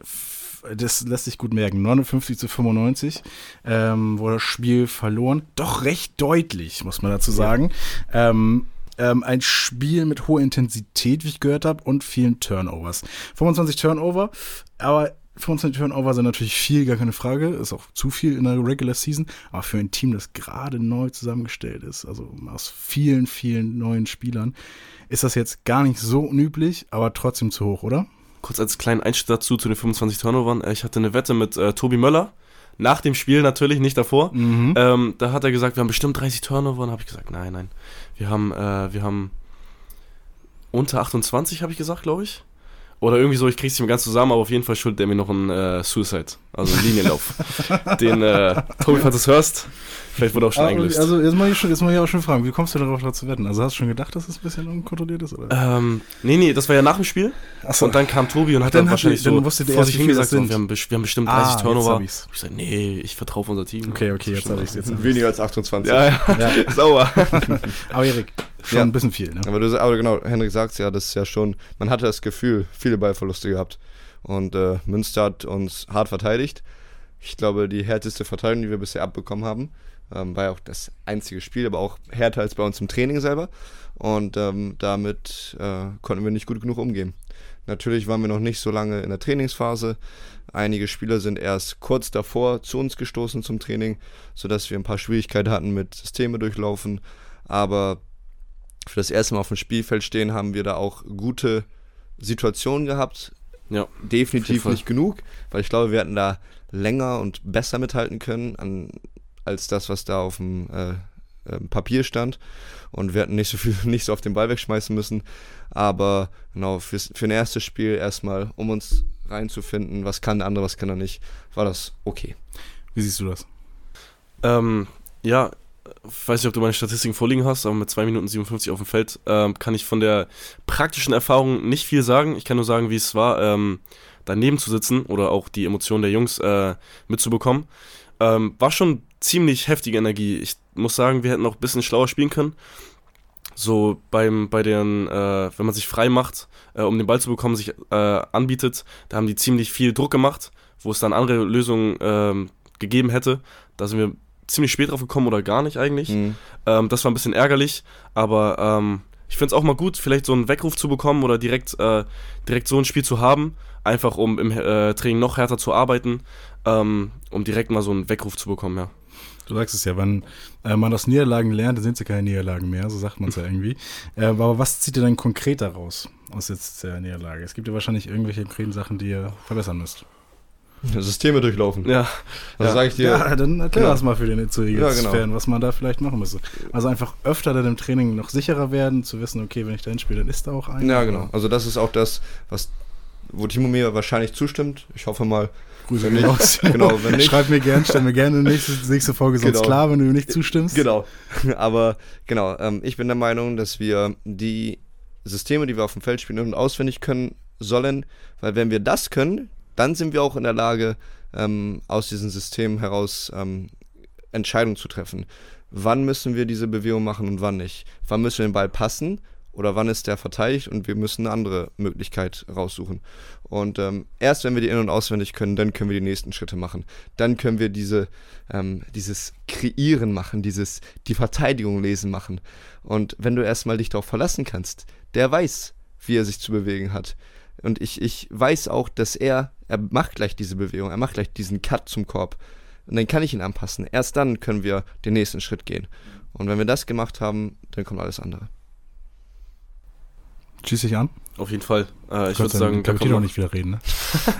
Das lässt sich gut merken. 59 zu 95 ähm, wurde das Spiel verloren. Doch recht deutlich, muss man dazu sagen. Ähm, ähm, ein Spiel mit hoher Intensität, wie ich gehört habe, und vielen Turnovers. 25 Turnover, aber 25 Turnover sind natürlich viel, gar keine Frage. Ist auch zu viel in der Regular Season. Aber für ein Team, das gerade neu zusammengestellt ist, also aus vielen, vielen neuen Spielern, ist das jetzt gar nicht so unüblich, aber trotzdem zu hoch, oder? Kurz als kleinen Einstieg dazu zu den 25 Turnovern. Ich hatte eine Wette mit äh, Tobi Möller. Nach dem Spiel natürlich, nicht davor. Mhm. Ähm, da hat er gesagt, wir haben bestimmt 30 Turnover. Und habe ich gesagt, nein, nein. Wir haben, äh, wir haben unter 28, habe ich gesagt, glaube ich. Oder irgendwie so, ich krieg's mehr ganz zusammen, aber auf jeden Fall schuldet er mir noch einen äh, Suicide, also einen Linienlauf. Den, äh, Tobi, falls du es hörst, vielleicht wurde auch schon eingelöst. also jetzt mal, schon, jetzt mal hier auch schon fragen, wie kommst du darauf, da zu wetten? Also hast du schon gedacht, dass es ein bisschen unkontrolliert ist? Oder? ähm, nee, nee, das war ja nach dem Spiel. Achso. Und dann kam Tobi und hat Dann dann, wahrscheinlich dann so vor sich hingesagt, das so, wir haben, wir haben bestimmt Ah, 30 jetzt Turnover. hab ich's. Ich sag, nee, ich vertraue auf unser Team. Okay, okay, jetzt habe ich es. Jetzt. Weniger als 28. Ja, ja, Ja. sauer. Aber Erik, schon Ja. ein bisschen viel, ne? Aber, du, aber genau, Henrik sagt ja, das ist ja schon, man hatte das Gefühl, viele Ballverluste gehabt. Und äh, Münster hat uns hart verteidigt. Ich glaube, die härteste Verteidigung, die wir bisher abbekommen haben, ähm, war ja auch das einzige Spiel, aber auch härter als bei uns im Training selber. Und ähm, damit äh, konnten wir nicht gut genug umgehen. Natürlich waren wir noch nicht so lange in der Trainingsphase. Einige Spieler sind erst kurz davor zu uns gestoßen zum Training, sodass wir ein paar Schwierigkeiten hatten mit Systeme durchlaufen. Aber für das erste Mal auf dem Spielfeld stehen, haben wir da auch gute Situationen gehabt. Ja, Definitiv nicht genug, weil ich glaube, wir hätten da länger und besser mithalten können, an, als das, was da auf dem äh, ähm, Papier stand. Und wir hätten nicht so viel, nicht so auf den Ball wegschmeißen müssen. Aber genau, fürs, für ein erstes Spiel erstmal, um uns reinzufinden, was kann der andere, was kann er nicht, war das okay. Wie siehst du das? Ähm, ja, ich weiß nicht, ob du meine Statistiken vorliegen hast, aber mit 2 Minuten 57 auf dem Feld ähm, kann ich von der praktischen Erfahrung nicht viel sagen. Ich kann nur sagen, wie es war, ähm, daneben zu sitzen oder auch die Emotionen der Jungs äh, mitzubekommen. Ähm, war schon ziemlich heftige Energie. Ich muss sagen, wir hätten noch ein bisschen schlauer spielen können. So beim, bei den, äh, wenn man sich frei macht, äh, um den Ball zu bekommen, sich äh, anbietet, da haben die ziemlich viel Druck gemacht, wo es dann andere Lösungen ähm, gegeben hätte. Da sind wir ziemlich spät drauf gekommen oder gar nicht eigentlich. Mhm. Ähm, das war ein bisschen ärgerlich, aber ähm, ich finde es auch mal gut, vielleicht so einen Weckruf zu bekommen oder direkt, äh, direkt so ein Spiel zu haben, einfach um im äh, Training noch härter zu arbeiten, ähm, um direkt mal so einen Weckruf zu bekommen, ja. Du sagst es ja, wenn äh, man aus Niederlagen lernt, dann sind ja keine Niederlagen mehr, so sagt man es ja irgendwie. Äh, aber was zieht ihr denn konkret daraus aus jetzt der Niederlage? Es gibt ja wahrscheinlich irgendwelche konkreten Sachen, die ihr verbessern müsst. Systeme durchlaufen. Ja, Also Ja. sage ich dir, Ja, dann erklär Genau. das mal für den zu Ja, Fan, genau. was man da vielleicht machen müsste. Also einfach öfter dann im Training noch sicherer werden, zu wissen, okay, wenn ich da hinspiele, dann ist da auch einer. Ja, genau. Also das ist auch das, was wo Timo mir wahrscheinlich zustimmt. Ich hoffe mal. Grüße nicht- raus. genau, wenn nicht- Schreib mir gern, stell mir gerne nächste, nächste Folge sonst Genau. klar, wenn du mir nicht zustimmst. Genau. Aber genau, ähm, ich bin der Meinung, dass wir die Systeme, die wir auf dem Feld spielen, und auswendig können sollen, weil wenn wir das können, dann sind wir auch in der Lage, ähm, aus diesem System heraus ähm, Entscheidungen zu treffen. Wann müssen wir diese Bewegung machen und wann nicht? Wann müssen wir den Ball passen oder wann ist der verteidigt und wir müssen eine andere Möglichkeit raussuchen. Und ähm, erst wenn wir die in- und auswendig können, dann können wir die nächsten Schritte machen. Dann können wir diese, ähm, dieses Kreieren machen, dieses die Verteidigung lesen machen. Und wenn du erstmal dich darauf verlassen kannst, der weiß, wie er sich zu bewegen hat. Und ich, ich weiß auch, dass er, er macht gleich diese Bewegung, er macht gleich diesen Cut zum Korb. Und dann kann ich ihn anpassen. Erst dann können wir den nächsten Schritt gehen. Und wenn wir das gemacht haben, dann kommt alles andere. Schieß dich an. auf jeden Fall. Äh, ich würde sagen, da darf ich noch, nicht wieder reden, ne?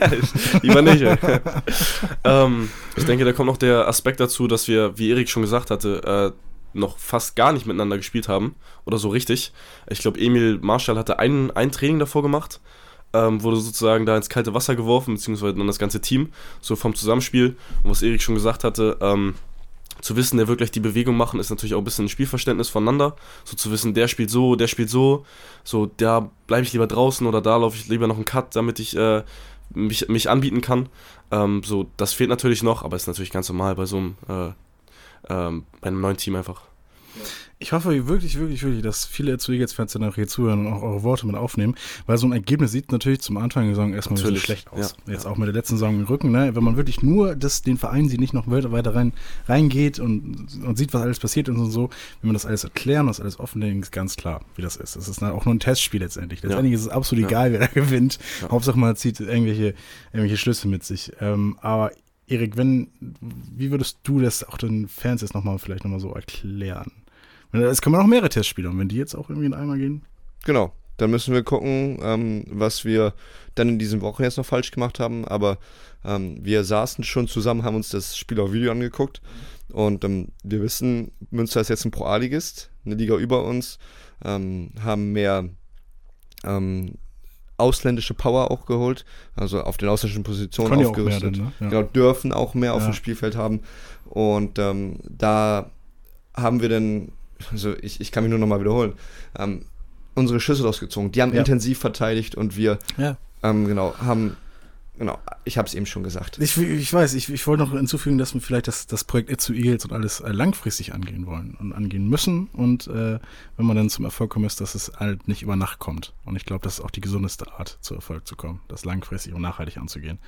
Lieber nicht. ähm, ich denke, da kommt noch der Aspekt dazu, dass wir, wie Erik schon gesagt hatte, äh, noch fast gar nicht miteinander gespielt haben. Oder so richtig. Ich glaube, Emil Marschall hatte ein, ein Training davor gemacht. Ähm, wurde sozusagen da ins kalte Wasser geworfen, beziehungsweise dann das ganze Team, so vom Zusammenspiel. Und was Erik schon gesagt hatte, ähm, zu wissen, der wird gleich die Bewegung machen, ist natürlich auch ein bisschen ein Spielverständnis voneinander. So zu wissen, der spielt so, der spielt so, so, da bleibe ich lieber draußen oder da laufe ich lieber noch einen Cut, damit ich äh, mich, mich anbieten kann. Ähm, so, das fehlt natürlich noch, aber ist natürlich ganz normal bei so einem, äh, ähm, bei einem neuen Team einfach. Ich hoffe wirklich, wirklich, wirklich, dass viele zu Eagles-Fans dann auch hier zuhören und auch eure Worte mit aufnehmen, weil so ein Ergebnis sieht natürlich zum Anfang der Saison erstmal Natürlich, schlecht aus. ja, Jetzt auch mit der letzten Saison im Rücken, ne? Wenn man wirklich nur das, den Verein sieht, nicht noch weiter rein, reingeht und, und sieht, was alles passiert und so, wenn man das alles erklären und das alles offenlegen, ist ganz klar, wie das ist. Das ist dann auch nur ein Testspiel letztendlich. Letztendlich ist es absolut Ja. egal, wer da gewinnt. Ja. Hauptsache man zieht irgendwelche, irgendwelche Schlüsse mit sich. Ähm, aber Erik, wenn, wie würdest du das auch den Fans jetzt nochmal vielleicht nochmal so erklären? Es kommen noch mehrere Testspiele und wenn die jetzt auch irgendwie in einmal gehen. Genau. Dann müssen wir gucken, ähm, was wir dann in diesen Wochen jetzt noch falsch gemacht haben. Aber ähm, wir saßen schon zusammen, haben uns das Spiel auf Video angeguckt. Und ähm, wir wissen, Münster ist jetzt ein Pro-A-Ligist, eine Liga über uns, ähm, haben mehr ähm, ausländische Power auch geholt, also auf den ausländischen Positionen Können aufgerüstet. dann, ne? Ja. Genau, dürfen auch mehr auf Ja. dem Spielfeld haben. Und ähm, da haben wir dann, also ich, ich kann mich nur nochmal wiederholen, ähm, unsere Schüsse rausgezogen. Die haben Ja. intensiv verteidigt und wir, Ja. ähm, genau, haben, genau, ich habe es eben schon gesagt. Ich, ich weiß, ich, ich wollte noch hinzufügen, dass wir vielleicht das, das Projekt It zu Eagles und alles äh, langfristig angehen wollen und angehen müssen. Und äh, wenn man dann zum Erfolg kommt, ist, dass es halt nicht über Nacht kommt. Und ich glaube, das ist auch die gesundeste Art, zu Erfolg zu kommen, das langfristig und nachhaltig anzugehen.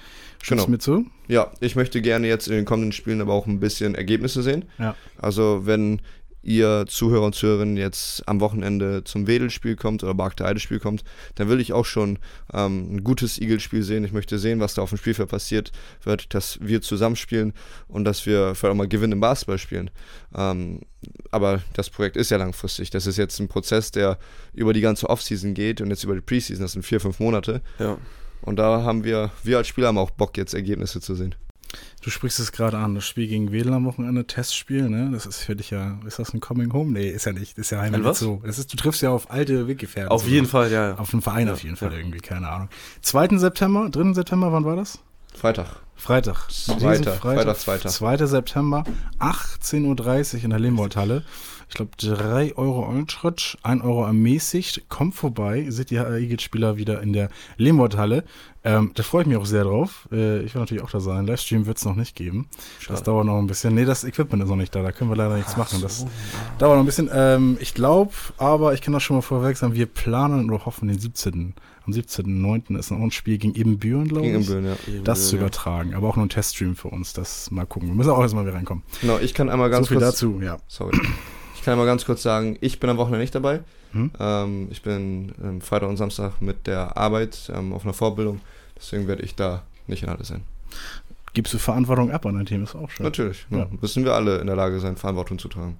Stimmst du Genau. mir zu? Ja, ich möchte gerne jetzt in den kommenden Spielen aber auch ein bisschen Ergebnisse sehen. Ja. Also wenn ihr Zuhörer und Zuhörerinnen jetzt am Wochenende zum Wedel-Spiel kommt oder Barkter Heide-Spiel kommt, dann will ich auch schon ähm, ein gutes Eagle-Spiel sehen. Ich möchte sehen, was da auf dem Spielfeld passiert wird, dass wir zusammenspielen und dass wir vielleicht auch mal Gewinn im Basketball spielen. Ähm, aber das Projekt ist ja langfristig. Das ist jetzt ein Prozess, der über die ganze Offseason geht und jetzt über die Preseason. Das sind vier, fünf Monate. Ja. Und da haben wir, wir als Spieler haben auch Bock, jetzt Ergebnisse zu sehen. Du sprichst es gerade an, das Spiel gegen Wedel am Wochenende, Testspiel, ne? Das ist für dich ja, ist das ein Coming Home? Nee, ist ja nicht, ist ja Heimat Ein was? so. Das ist, du triffst ja auf alte Weggefährten. Auf jeden Fall, ja. ja. Auf einen Verein Ja, auf jeden Fall ja. irgendwie, keine Ahnung. 2. September, 3. September, wann war das? Freitag. Freitag. Diesen Freitag, zweiter. 2. September, 18.30 Uhr in der Lehmwoldhalle. Ich glaube, 3 Euro Eintritt, 1 Euro ermäßigt. Kommt vorbei, seht ihr Eagles-Spieler wieder in der Lehmwoldhalle. Ähm, da freue ich mich auch sehr drauf. Äh, ich will natürlich auch da sein. Livestream wird es noch nicht geben. Das dauert noch ein bisschen. Nee, das Equipment ist noch nicht da. Da können wir leider nichts machen. Das dauert noch ein bisschen. Ähm, ich glaube, aber ich kann das schon mal vorweg sagen, wir planen oder hoffen den 17. Am 17.09. ist noch ein Spiel gegen Ebenbüren, glaube ich Gegen Imbüren, ja. das zu übertragen. Aber auch nur ein Teststream für uns. Das mal gucken. Wir müssen auch erstmal wieder reinkommen. Genau, ich kann einmal ganz so viel kurz. dazu, ja. Sorry. Ich kann einmal ganz kurz sagen, ich bin am Wochenende nicht dabei. Hm? Ähm, ich bin ähm, Freitag und Samstag mit der Arbeit ähm, auf einer Vorbildung. Deswegen werde ich da nicht in Halle sein. Gibst du Verantwortung ab an dein Team, ist auch schön. Natürlich. Ja. Ja. Müssen wir alle in der Lage sein, Verantwortung zu tragen.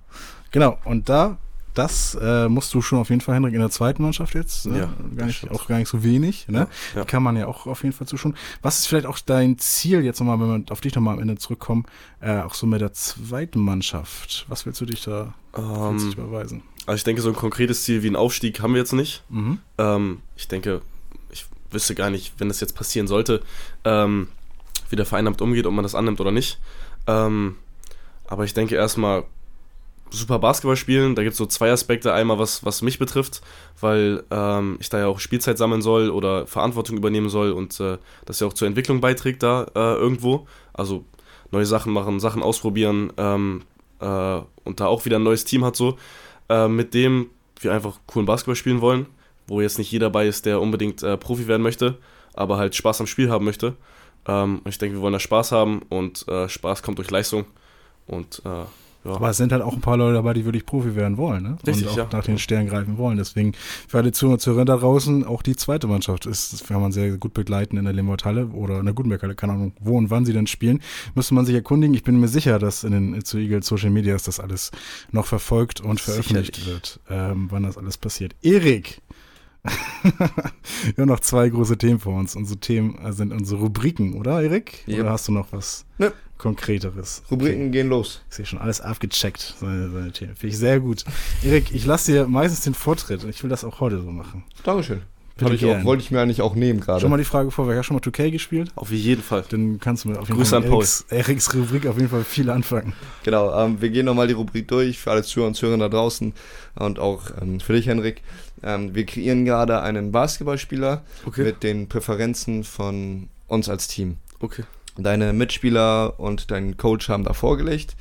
Genau, und da, das äh, musst du schon auf jeden Fall, Henrik, in der zweiten Mannschaft jetzt. Ne? Ja, gar nicht, auch gar nicht so wenig. Ne? Ja, ja. Kann man ja auch auf jeden Fall zuschauen. Was ist vielleicht auch dein Ziel, jetzt nochmal, wenn wir auf dich nochmal am Ende zurückkommen, äh, auch so mit der zweiten Mannschaft? Was willst du dich da willst du dich Ähm, beweisen? also ich denke, so ein konkretes Ziel wie ein Aufstieg haben wir jetzt nicht. Mhm. Ähm, ich denke, ich wüsste gar nicht, wenn das jetzt passieren sollte, ähm, wie der Verein damit umgeht, ob man das annimmt oder nicht. Ähm, aber ich denke erstmal super Basketball spielen. Da gibt es so zwei Aspekte. Einmal, was, was mich betrifft, weil ähm, ich da ja auch Spielzeit sammeln soll oder Verantwortung übernehmen soll und äh, das ja auch zur Entwicklung beiträgt da äh, irgendwo. Also neue Sachen machen, Sachen ausprobieren ähm, äh, und da auch wieder ein neues Team hat so, äh, mit dem wir einfach coolen Basketball spielen wollen, wo jetzt nicht jeder dabei ist, der unbedingt äh, Profi werden möchte, aber halt Spaß am Spiel haben möchte. Ähm, ich denke, wir wollen da Spaß haben und äh, Spaß kommt durch Leistung und ja. Aber es sind halt auch ein paar Leute dabei, die wirklich Profi werden wollen, ne? Richtig, und auch ja. nach den Sternen greifen wollen. Deswegen für alle Zuhörer und Zuhörer da draußen, auch die zweite Mannschaft ist, das kann man sehr gut begleiten in der Limburg-Halle oder in der Gutenberg-Halle, keine Ahnung, wo und wann sie dann spielen. Müsste man sich erkundigen. Ich bin mir sicher, dass in den zu Eagle Social Medias das alles noch verfolgt und veröffentlicht Sicherlich. wird, ähm, wann das alles passiert. Erik! Wir haben noch zwei große Themen vor uns. Unsere Themen äh, sind unsere Rubriken, oder Erik? Yep. Oder hast du noch was Nö. Konkreteres? Rubriken gehen los. Ich sehe schon alles abgecheckt, seine, seine Themen. Finde ich sehr gut. Erik, ich lasse dir meistens den Vortritt und ich will das auch heute so machen. Dankeschön. Ich auch, wollte ich mir eigentlich auch nehmen gerade. Schon mal die Frage vorweg, hast du schon mal 2K gespielt? Auf jeden Fall. Dann kannst du mit auf jeden Grüße Fall an Paul. Eriks, Eriks Rubrik auf jeden Fall viel anfangen. Genau, ähm, wir gehen nochmal die Rubrik durch für alle Zuhörer und Zuhörer da draußen und auch ähm, für dich, Henrik. Ähm, wir kreieren gerade einen Basketballspieler Okay. mit den Präferenzen von uns als Team. Okay. Deine Mitspieler und dein Coach haben da vorgelegt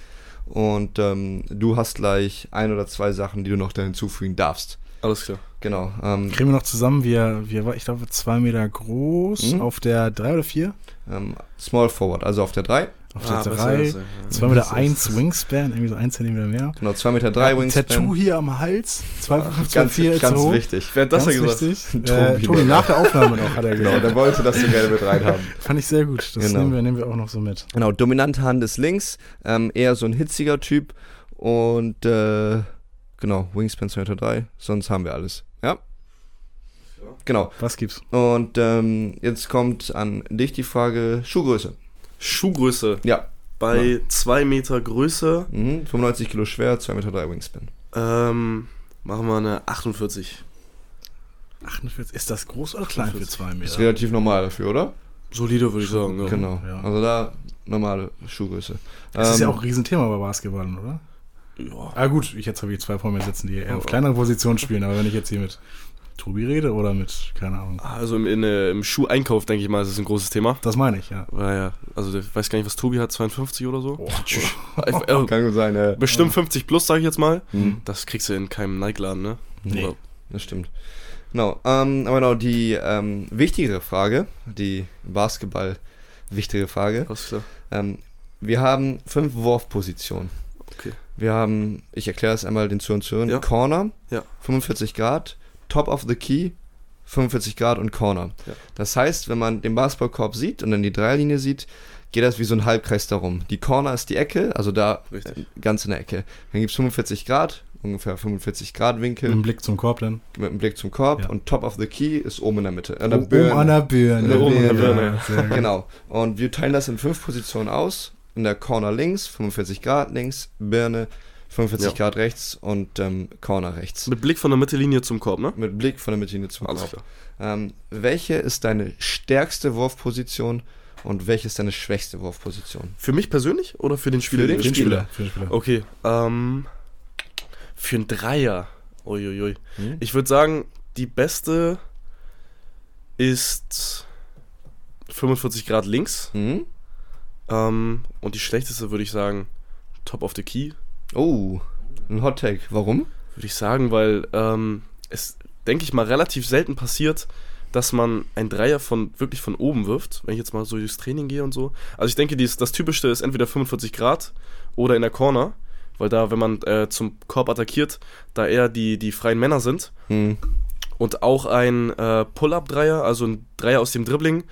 und ähm, du hast gleich ein oder zwei Sachen, die du noch da hinzufügen darfst. Alles klar. Genau. Ähm, Kriegen wir noch zusammen, wir, wir war, ich glaube, zwei Meter groß, Mhm. auf der drei oder vier? ähm, Small Forward, also auf der 3. Auf Ah, der besser, drei. besser, ja. Zwei Meter eins Wingspan, irgendwie so ein Zentimeter mehr. Genau, 2 Meter 3 Ein Wingspan. Tattoo hier am Hals, zwei, zwei Ganz, vier ganz wichtig. Wer hat das Ganz ja gesagt? wichtig. Äh, Tobi, nach der Aufnahme noch, hat er Genau, gesagt. der wollte das so gerne mit rein haben. Fand ich sehr gut. Das Genau. nehmen, wir, nehmen wir auch noch so mit. Genau, dominante Hand ist links, ähm, eher so ein hitziger Typ und äh, genau, Wingspan 2 Meter 3, sonst haben wir alles. Ja? Genau. Was gibt's? Und ähm, jetzt kommt an dich die Frage Schuhgröße. Schuhgröße. Ja. Bei 2 Meter Größe Mhm, 95 Kilo schwer, 2 Meter 3 Wingspan. ähm, machen wir eine 48. 48. Ist das groß oder klein für zwei Ist Meter? relativ normal dafür, oder? Solide, würde ich sagen. Ja. Genau. ja. Also da normale Schuhgröße. Das ist ja Ähm, auch ein Riesenthema bei Basketball, oder? Ja. Ah gut, ich jetzt habe ich zwei vor mir sitzen, die eher auf kleineren Positionen spielen, aber wenn ich jetzt hier mit Tobi rede oder mit, keine Ahnung. Also im, in, äh, im Schuheinkauf, denke ich mal, ist es ein großes Thema. Das meine ich, ja. Weil ja, also ich weiß gar nicht, was Tobi hat, 52 oder so. Äh, äh, kann gut sein, äh, Bestimmt 50 plus, sage ich jetzt mal. Mhm. Das kriegst du in keinem Nike-Laden, ne? Nee. Oder- Das stimmt. Genau, ähm, aber genau, die ähm, wichtigere Frage, die Basketball wichtige Frage. Alles klar. Ähm, wir haben fünf Wurfpositionen. Okay. Wir haben, ich erkläre es einmal den Zuhörern, Zuhörern, Ja. Corner, Ja. 45 Grad, Top of the Key, 45 Grad und Corner. Ja. Das heißt, wenn man den Basketballkorb sieht und dann die Dreierlinie sieht, geht das wie so ein Halbkreis darum. Die Corner ist die Ecke, also da Richtig. ganz in der Ecke. Dann gibt es 45 Grad, ungefähr 45 Grad Winkel Mit dem Blick zum Korb dann. mit dem Blick zum Korb Ja. und Top of the Key ist oben in der Mitte. An der Oben Birne. an der Birne. Oben an der Birne. Genau. Und wir teilen das in fünf Positionen aus. In der Corner links, 45 Grad links, Birne, 45 Ja. Grad rechts und ähm, Corner rechts. Mit Blick von der Mittellinie zum Korb, ne? Mit Blick von der Mittellinie zum Alles Korb. klar. Ähm, welche ist deine stärkste Wurfposition und welche ist deine schwächste Wurfposition? Für mich persönlich oder für den Spieler? den Für den Spieler. Spieler. Für den Spieler. Okay, ähm, für einen Dreier. Uiuiui. Hm? Ich würde sagen, die beste ist 45 Grad links. Hm? Ähm, und die schlechteste würde ich sagen, Top of the Key. Oh, ein Hot Take. Warum? Würde ich sagen, weil ähm, es, denke ich mal, relativ selten passiert, dass man ein Dreier von wirklich von oben wirft, wenn ich jetzt mal so durchs Training gehe und so. Also ich denke, dies, das Typischste ist entweder 45 Grad oder in der Corner, weil da, wenn man äh, zum Korb attackiert, da eher die, die freien Männer sind. Hm. Und auch ein äh, Pull-Up-Dreier, also ein Dreier aus dem Dribbling,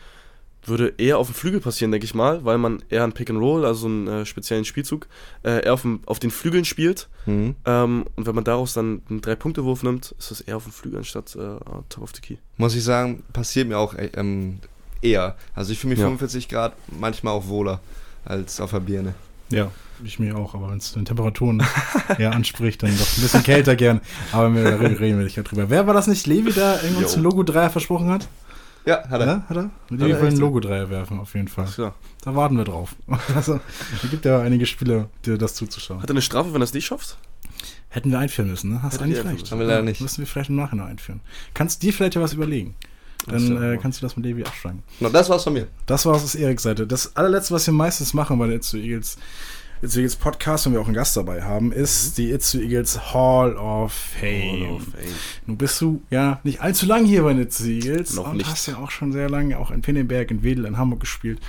würde eher auf dem Flügel passieren, denke ich mal, weil man eher ein Pick-and-Roll, also einen äh, speziellen Spielzug, äh, eher auf, dem, auf den Flügeln spielt. Hm. Ähm, und wenn man daraus dann einen Drei-Punkte-Wurf nimmt, ist das eher auf dem Flügel anstatt äh, Top of the Key. Muss ich sagen, passiert mir auch äh, ähm, eher. Also ich fühle mich Ja. 45 Grad manchmal auch wohler als auf der Birne. Ja, ich mir auch, aber wenn es den Temperaturen ja, anspricht, dann doch ein bisschen kälter gern. Aber wir reden wir nicht drüber. Wer war das nicht, Levi, da irgendwas zum Logo-Dreier versprochen hat? Ja, hat er. Ja, hat er? Levi er will einen echt. Logo-Dreier werfen, auf jeden Fall. Klar. Da warten wir drauf. Also, es gibt ja einige Spieler, die das zuzuschauen. Hat er eine Strafe, wenn er es nicht schafft? Hätten wir einführen müssen, ne? Hast Hätten eigentlich recht. Haben wir leider nicht. Müssen wir vielleicht im Nachhinein einführen. Kannst dir vielleicht ja was überlegen. Dann äh, kannst du das mit Levi abschreiben. No, das war's von mir. Das war es aus Eriks Seite. Das allerletzte, was wir meistens machen bei der Itzu Eagles, Itzu Eagles Podcast, wenn wir auch einen Gast dabei haben, ist die Itzu Eagles Hall of Fame. Hall of Fame. Nun bist du ja nicht allzu lang hier bei den Itzu Eagles Noch und nicht. hast ja auch schon sehr lange auch in Pinneberg, in Wedel, in Hamburg gespielt.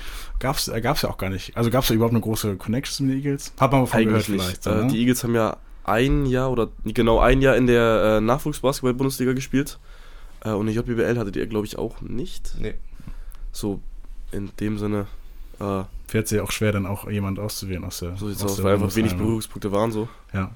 Gab's, äh, gab's ja auch gar nicht. Also gab's da überhaupt eine große Connection mit den Eagles? Hat man mal von gehört Eigentlich vielleicht. nicht. so, äh, ne? die Eagles haben ja ein Jahr oder genau ein Jahr in der äh, Nachwuchsbasketball-Bundesliga gespielt. Äh, und die JBL hattet ihr, glaube ich, auch nicht. Nee. So in dem Sinne. Äh, Fährt sich auch schwer, dann auch jemand auszuwählen aus der so sieht's aus aus, weil einfach wenig. Berührungspunkte waren so. Ja.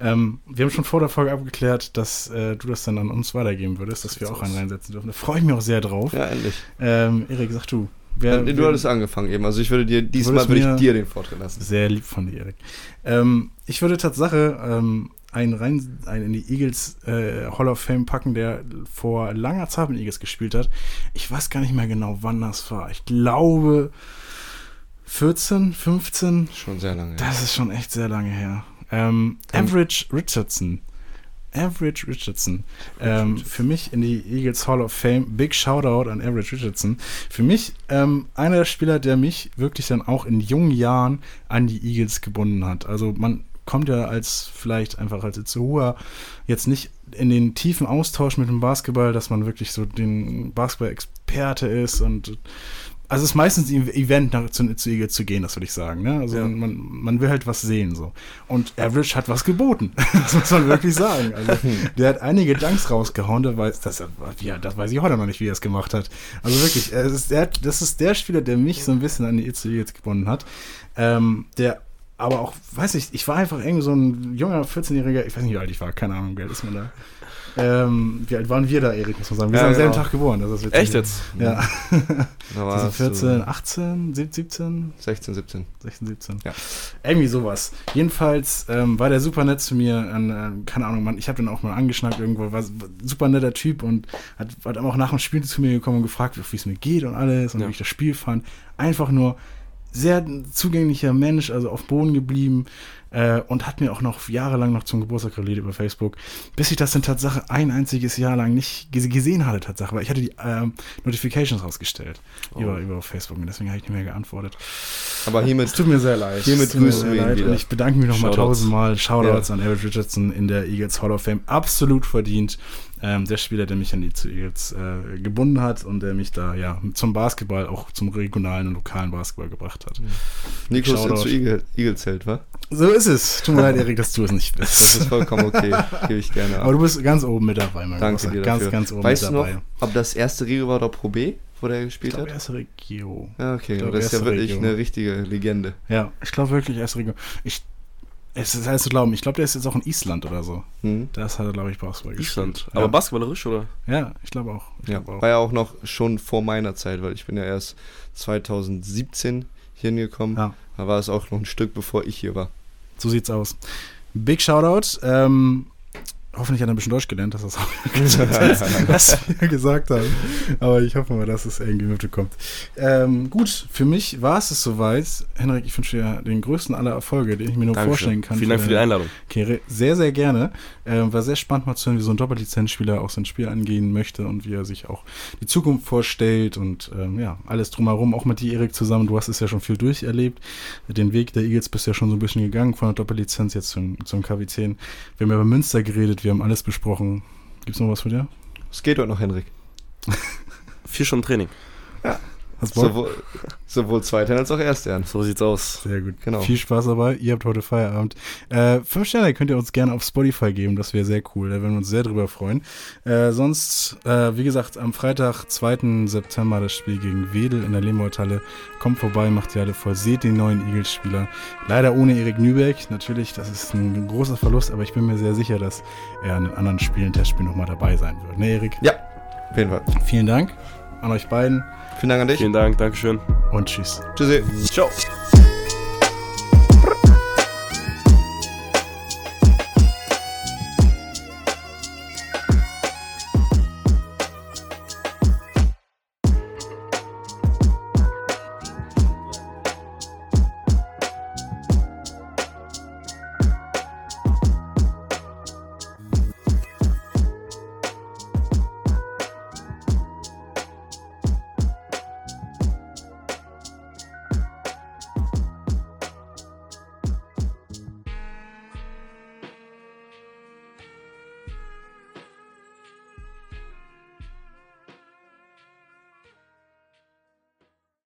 Ähm, wir haben schon vor der Folge abgeklärt, dass äh, du das dann an uns weitergeben würdest, dass wir auch einen reinsetzen dürfen. Da freue ich mich auch sehr drauf. Ja, endlich. Ähm, Erik, sag du. Wer, du wer- hattest angefangen eben. Also ich würde dir, diesmal würde ich dir den Vortritt lassen. Sehr lieb von dir, Erik. Ähm, ich würde Tatsache ähm, einen rein einen in die Eagles äh, Hall of Fame packen, der vor langer Zeit mit Eagles gespielt hat. Ich weiß gar nicht mehr genau, wann das war. Ich glaube 14, 15. Schon sehr lange. Das ist schon echt sehr lange her. Ähm, Average Richardson. Average Richardson. Ähm, für mich in die Eagles Hall of Fame. Big Shoutout an Average Richardson. Für mich ähm, einer der Spieler, der mich wirklich dann auch in jungen Jahren an die Eagles gebunden hat. Also man kommt ja als vielleicht einfach als Itzua jetzt nicht in den tiefen Austausch mit dem Basketball, dass man wirklich so den Basketball-Experte ist und also es ist meistens ein Event nach, zu, zu Eagles zu gehen, das würde ich sagen. Ne? Also Ja. man, man will halt was sehen so. Und Average hat was geboten. das muss man wirklich sagen. Also der hat einige Dunks rausgehauen, der weiß, das, ja, das weiß ich heute noch nicht, wie er es gemacht hat. Also wirklich, es ist der, das ist der Spieler, der mich so ein bisschen an die Eagles gebunden hat. Ähm, der aber auch, weiß ich, ich war einfach irgendwie so ein junger 14-Jähriger, ich weiß nicht, wie alt ich war, keine Ahnung, wie alt ist man da? Ähm, wie alt waren wir da, Erik, muss man sagen? Wir Ja, sind am selben genau. Tag geboren. Das ist. Echt jetzt? Ja. Da Also es 14, 18, 17, 16, 17. 16, 17. Ja. Irgendwie sowas. Jedenfalls ähm, war der super nett zu mir. An, äh, keine Ahnung, man, ich habe den auch mal angeschnackt irgendwo. War super netter Typ und hat, hat auch nach dem Spiel zu mir gekommen und gefragt, wie es mir geht und alles und Ja. wie ich das Spiel fand. Einfach nur sehr zugänglicher Mensch, also auf Boden geblieben äh, und hat mir auch noch jahrelang noch zum Geburtstag gratuliert über Facebook, bis ich das in Tatsache ein einziges Jahr lang nicht gese- gesehen hatte, Tatsache, weil ich hatte die ähm, Notifications rausgestellt über, über Facebook und deswegen habe ich nicht mehr geantwortet. Aber hiermit Es tut mir sehr leid. Hiermit grüßen wir ihn leid wieder. Und ich bedanke mich nochmal tausendmal. Shoutouts an Eric Richardson in der Eagles Hall of Fame. Absolut verdient. Ähm, der Spieler, der mich an die zu Eagles äh, gebunden hat und der mich da ja zum Basketball, auch zum regionalen und lokalen Basketball gebracht hat. Nikos Shoutout. zu Eagle, Eagle-Zelt, wa? So ist es. Tut mir leid, Erik, dass du es nicht bist. Das ist vollkommen okay. Gebe ich gerne ab. Aber du bist ganz oben mit dabei, mein Danke Großer. dir Ganz, dafür. ganz oben weißt mit du noch, dabei. ob das erste Rio war oder Pro B, wo der Ich gespielt glaube, hat? erste Regio. Ja, okay. Ich glaub, das ist ja wirklich Region. eine richtige Legende. Ja, ich glaube wirklich erste Regio. Ich, es ist heißt zu glauben, ich glaube, der ist jetzt auch in Island oder so. Hm? Das hat er, glaube ich, Basketball Island. gespielt. Aber ja. basketballerisch, oder? Ja, ich glaube auch. Ich Ja, glaube auch. war ja auch noch schon vor meiner Zeit, weil ich bin ja erst 2017 hier hingekommen. Ja. Da war es auch noch ein Stück, bevor ich hier war. So sieht's aus. Big Shoutout. Ähm, hoffentlich hat er ein bisschen Deutsch gelernt, dass das auch was wir gesagt haben. Aber ich hoffe mal, dass es irgendwie mitbekommt. Ähm, gut, für mich war es es soweit. Henrik, ich wünsche dir den größten aller Erfolge, den ich mir nur Dankeschön. vorstellen kann. Vielen Dank für die Einladung. Karriere. Sehr, sehr gerne. Ähm, war sehr spannend mal zu hören, wie so ein Doppellizenzspieler auch sein Spiel angehen möchte und wie er sich auch die Zukunft vorstellt und ähm, ja, alles drumherum, auch mit dir, Erik, zusammen. Du hast es ja schon viel durcherlebt. Den Weg der Eagles bist du ja schon so ein bisschen gegangen, von der Doppellizenz jetzt zum, zum KW10. Wir haben ja über Münster geredet, wir haben alles besprochen. Gibt's noch was für dir? Es geht heute noch, Henrik. Vier Stunden Training. Bock? Sowohl, sowohl Zweitern als auch Erstern. So sieht's aus. Sehr gut. Genau. Viel Spaß dabei. Ihr habt heute Feierabend. Äh, fünf Sterne könnt ihr uns gerne auf Spotify geben. Das wäre sehr cool. Da würden wir uns sehr drüber freuen. Äh, sonst, äh, wie gesagt, am Freitag, 2. September, das Spiel gegen Wedel in der Lehmholthalle. Kommt vorbei, macht die alle voll. Seht den neuen Eagles-Spieler. Leider ohne Erik Nübeck. Natürlich, das ist ein großer Verlust, aber ich bin mir sehr sicher, dass er an den anderen Spielen, Testspielen nochmal dabei sein wird. Ne, Erik? Ja, auf jeden Fall. Vielen Dank an euch beiden Vielen Dank an dich. Vielen Dank, Dankeschön. und tschüss. Tschüssi. Ciao.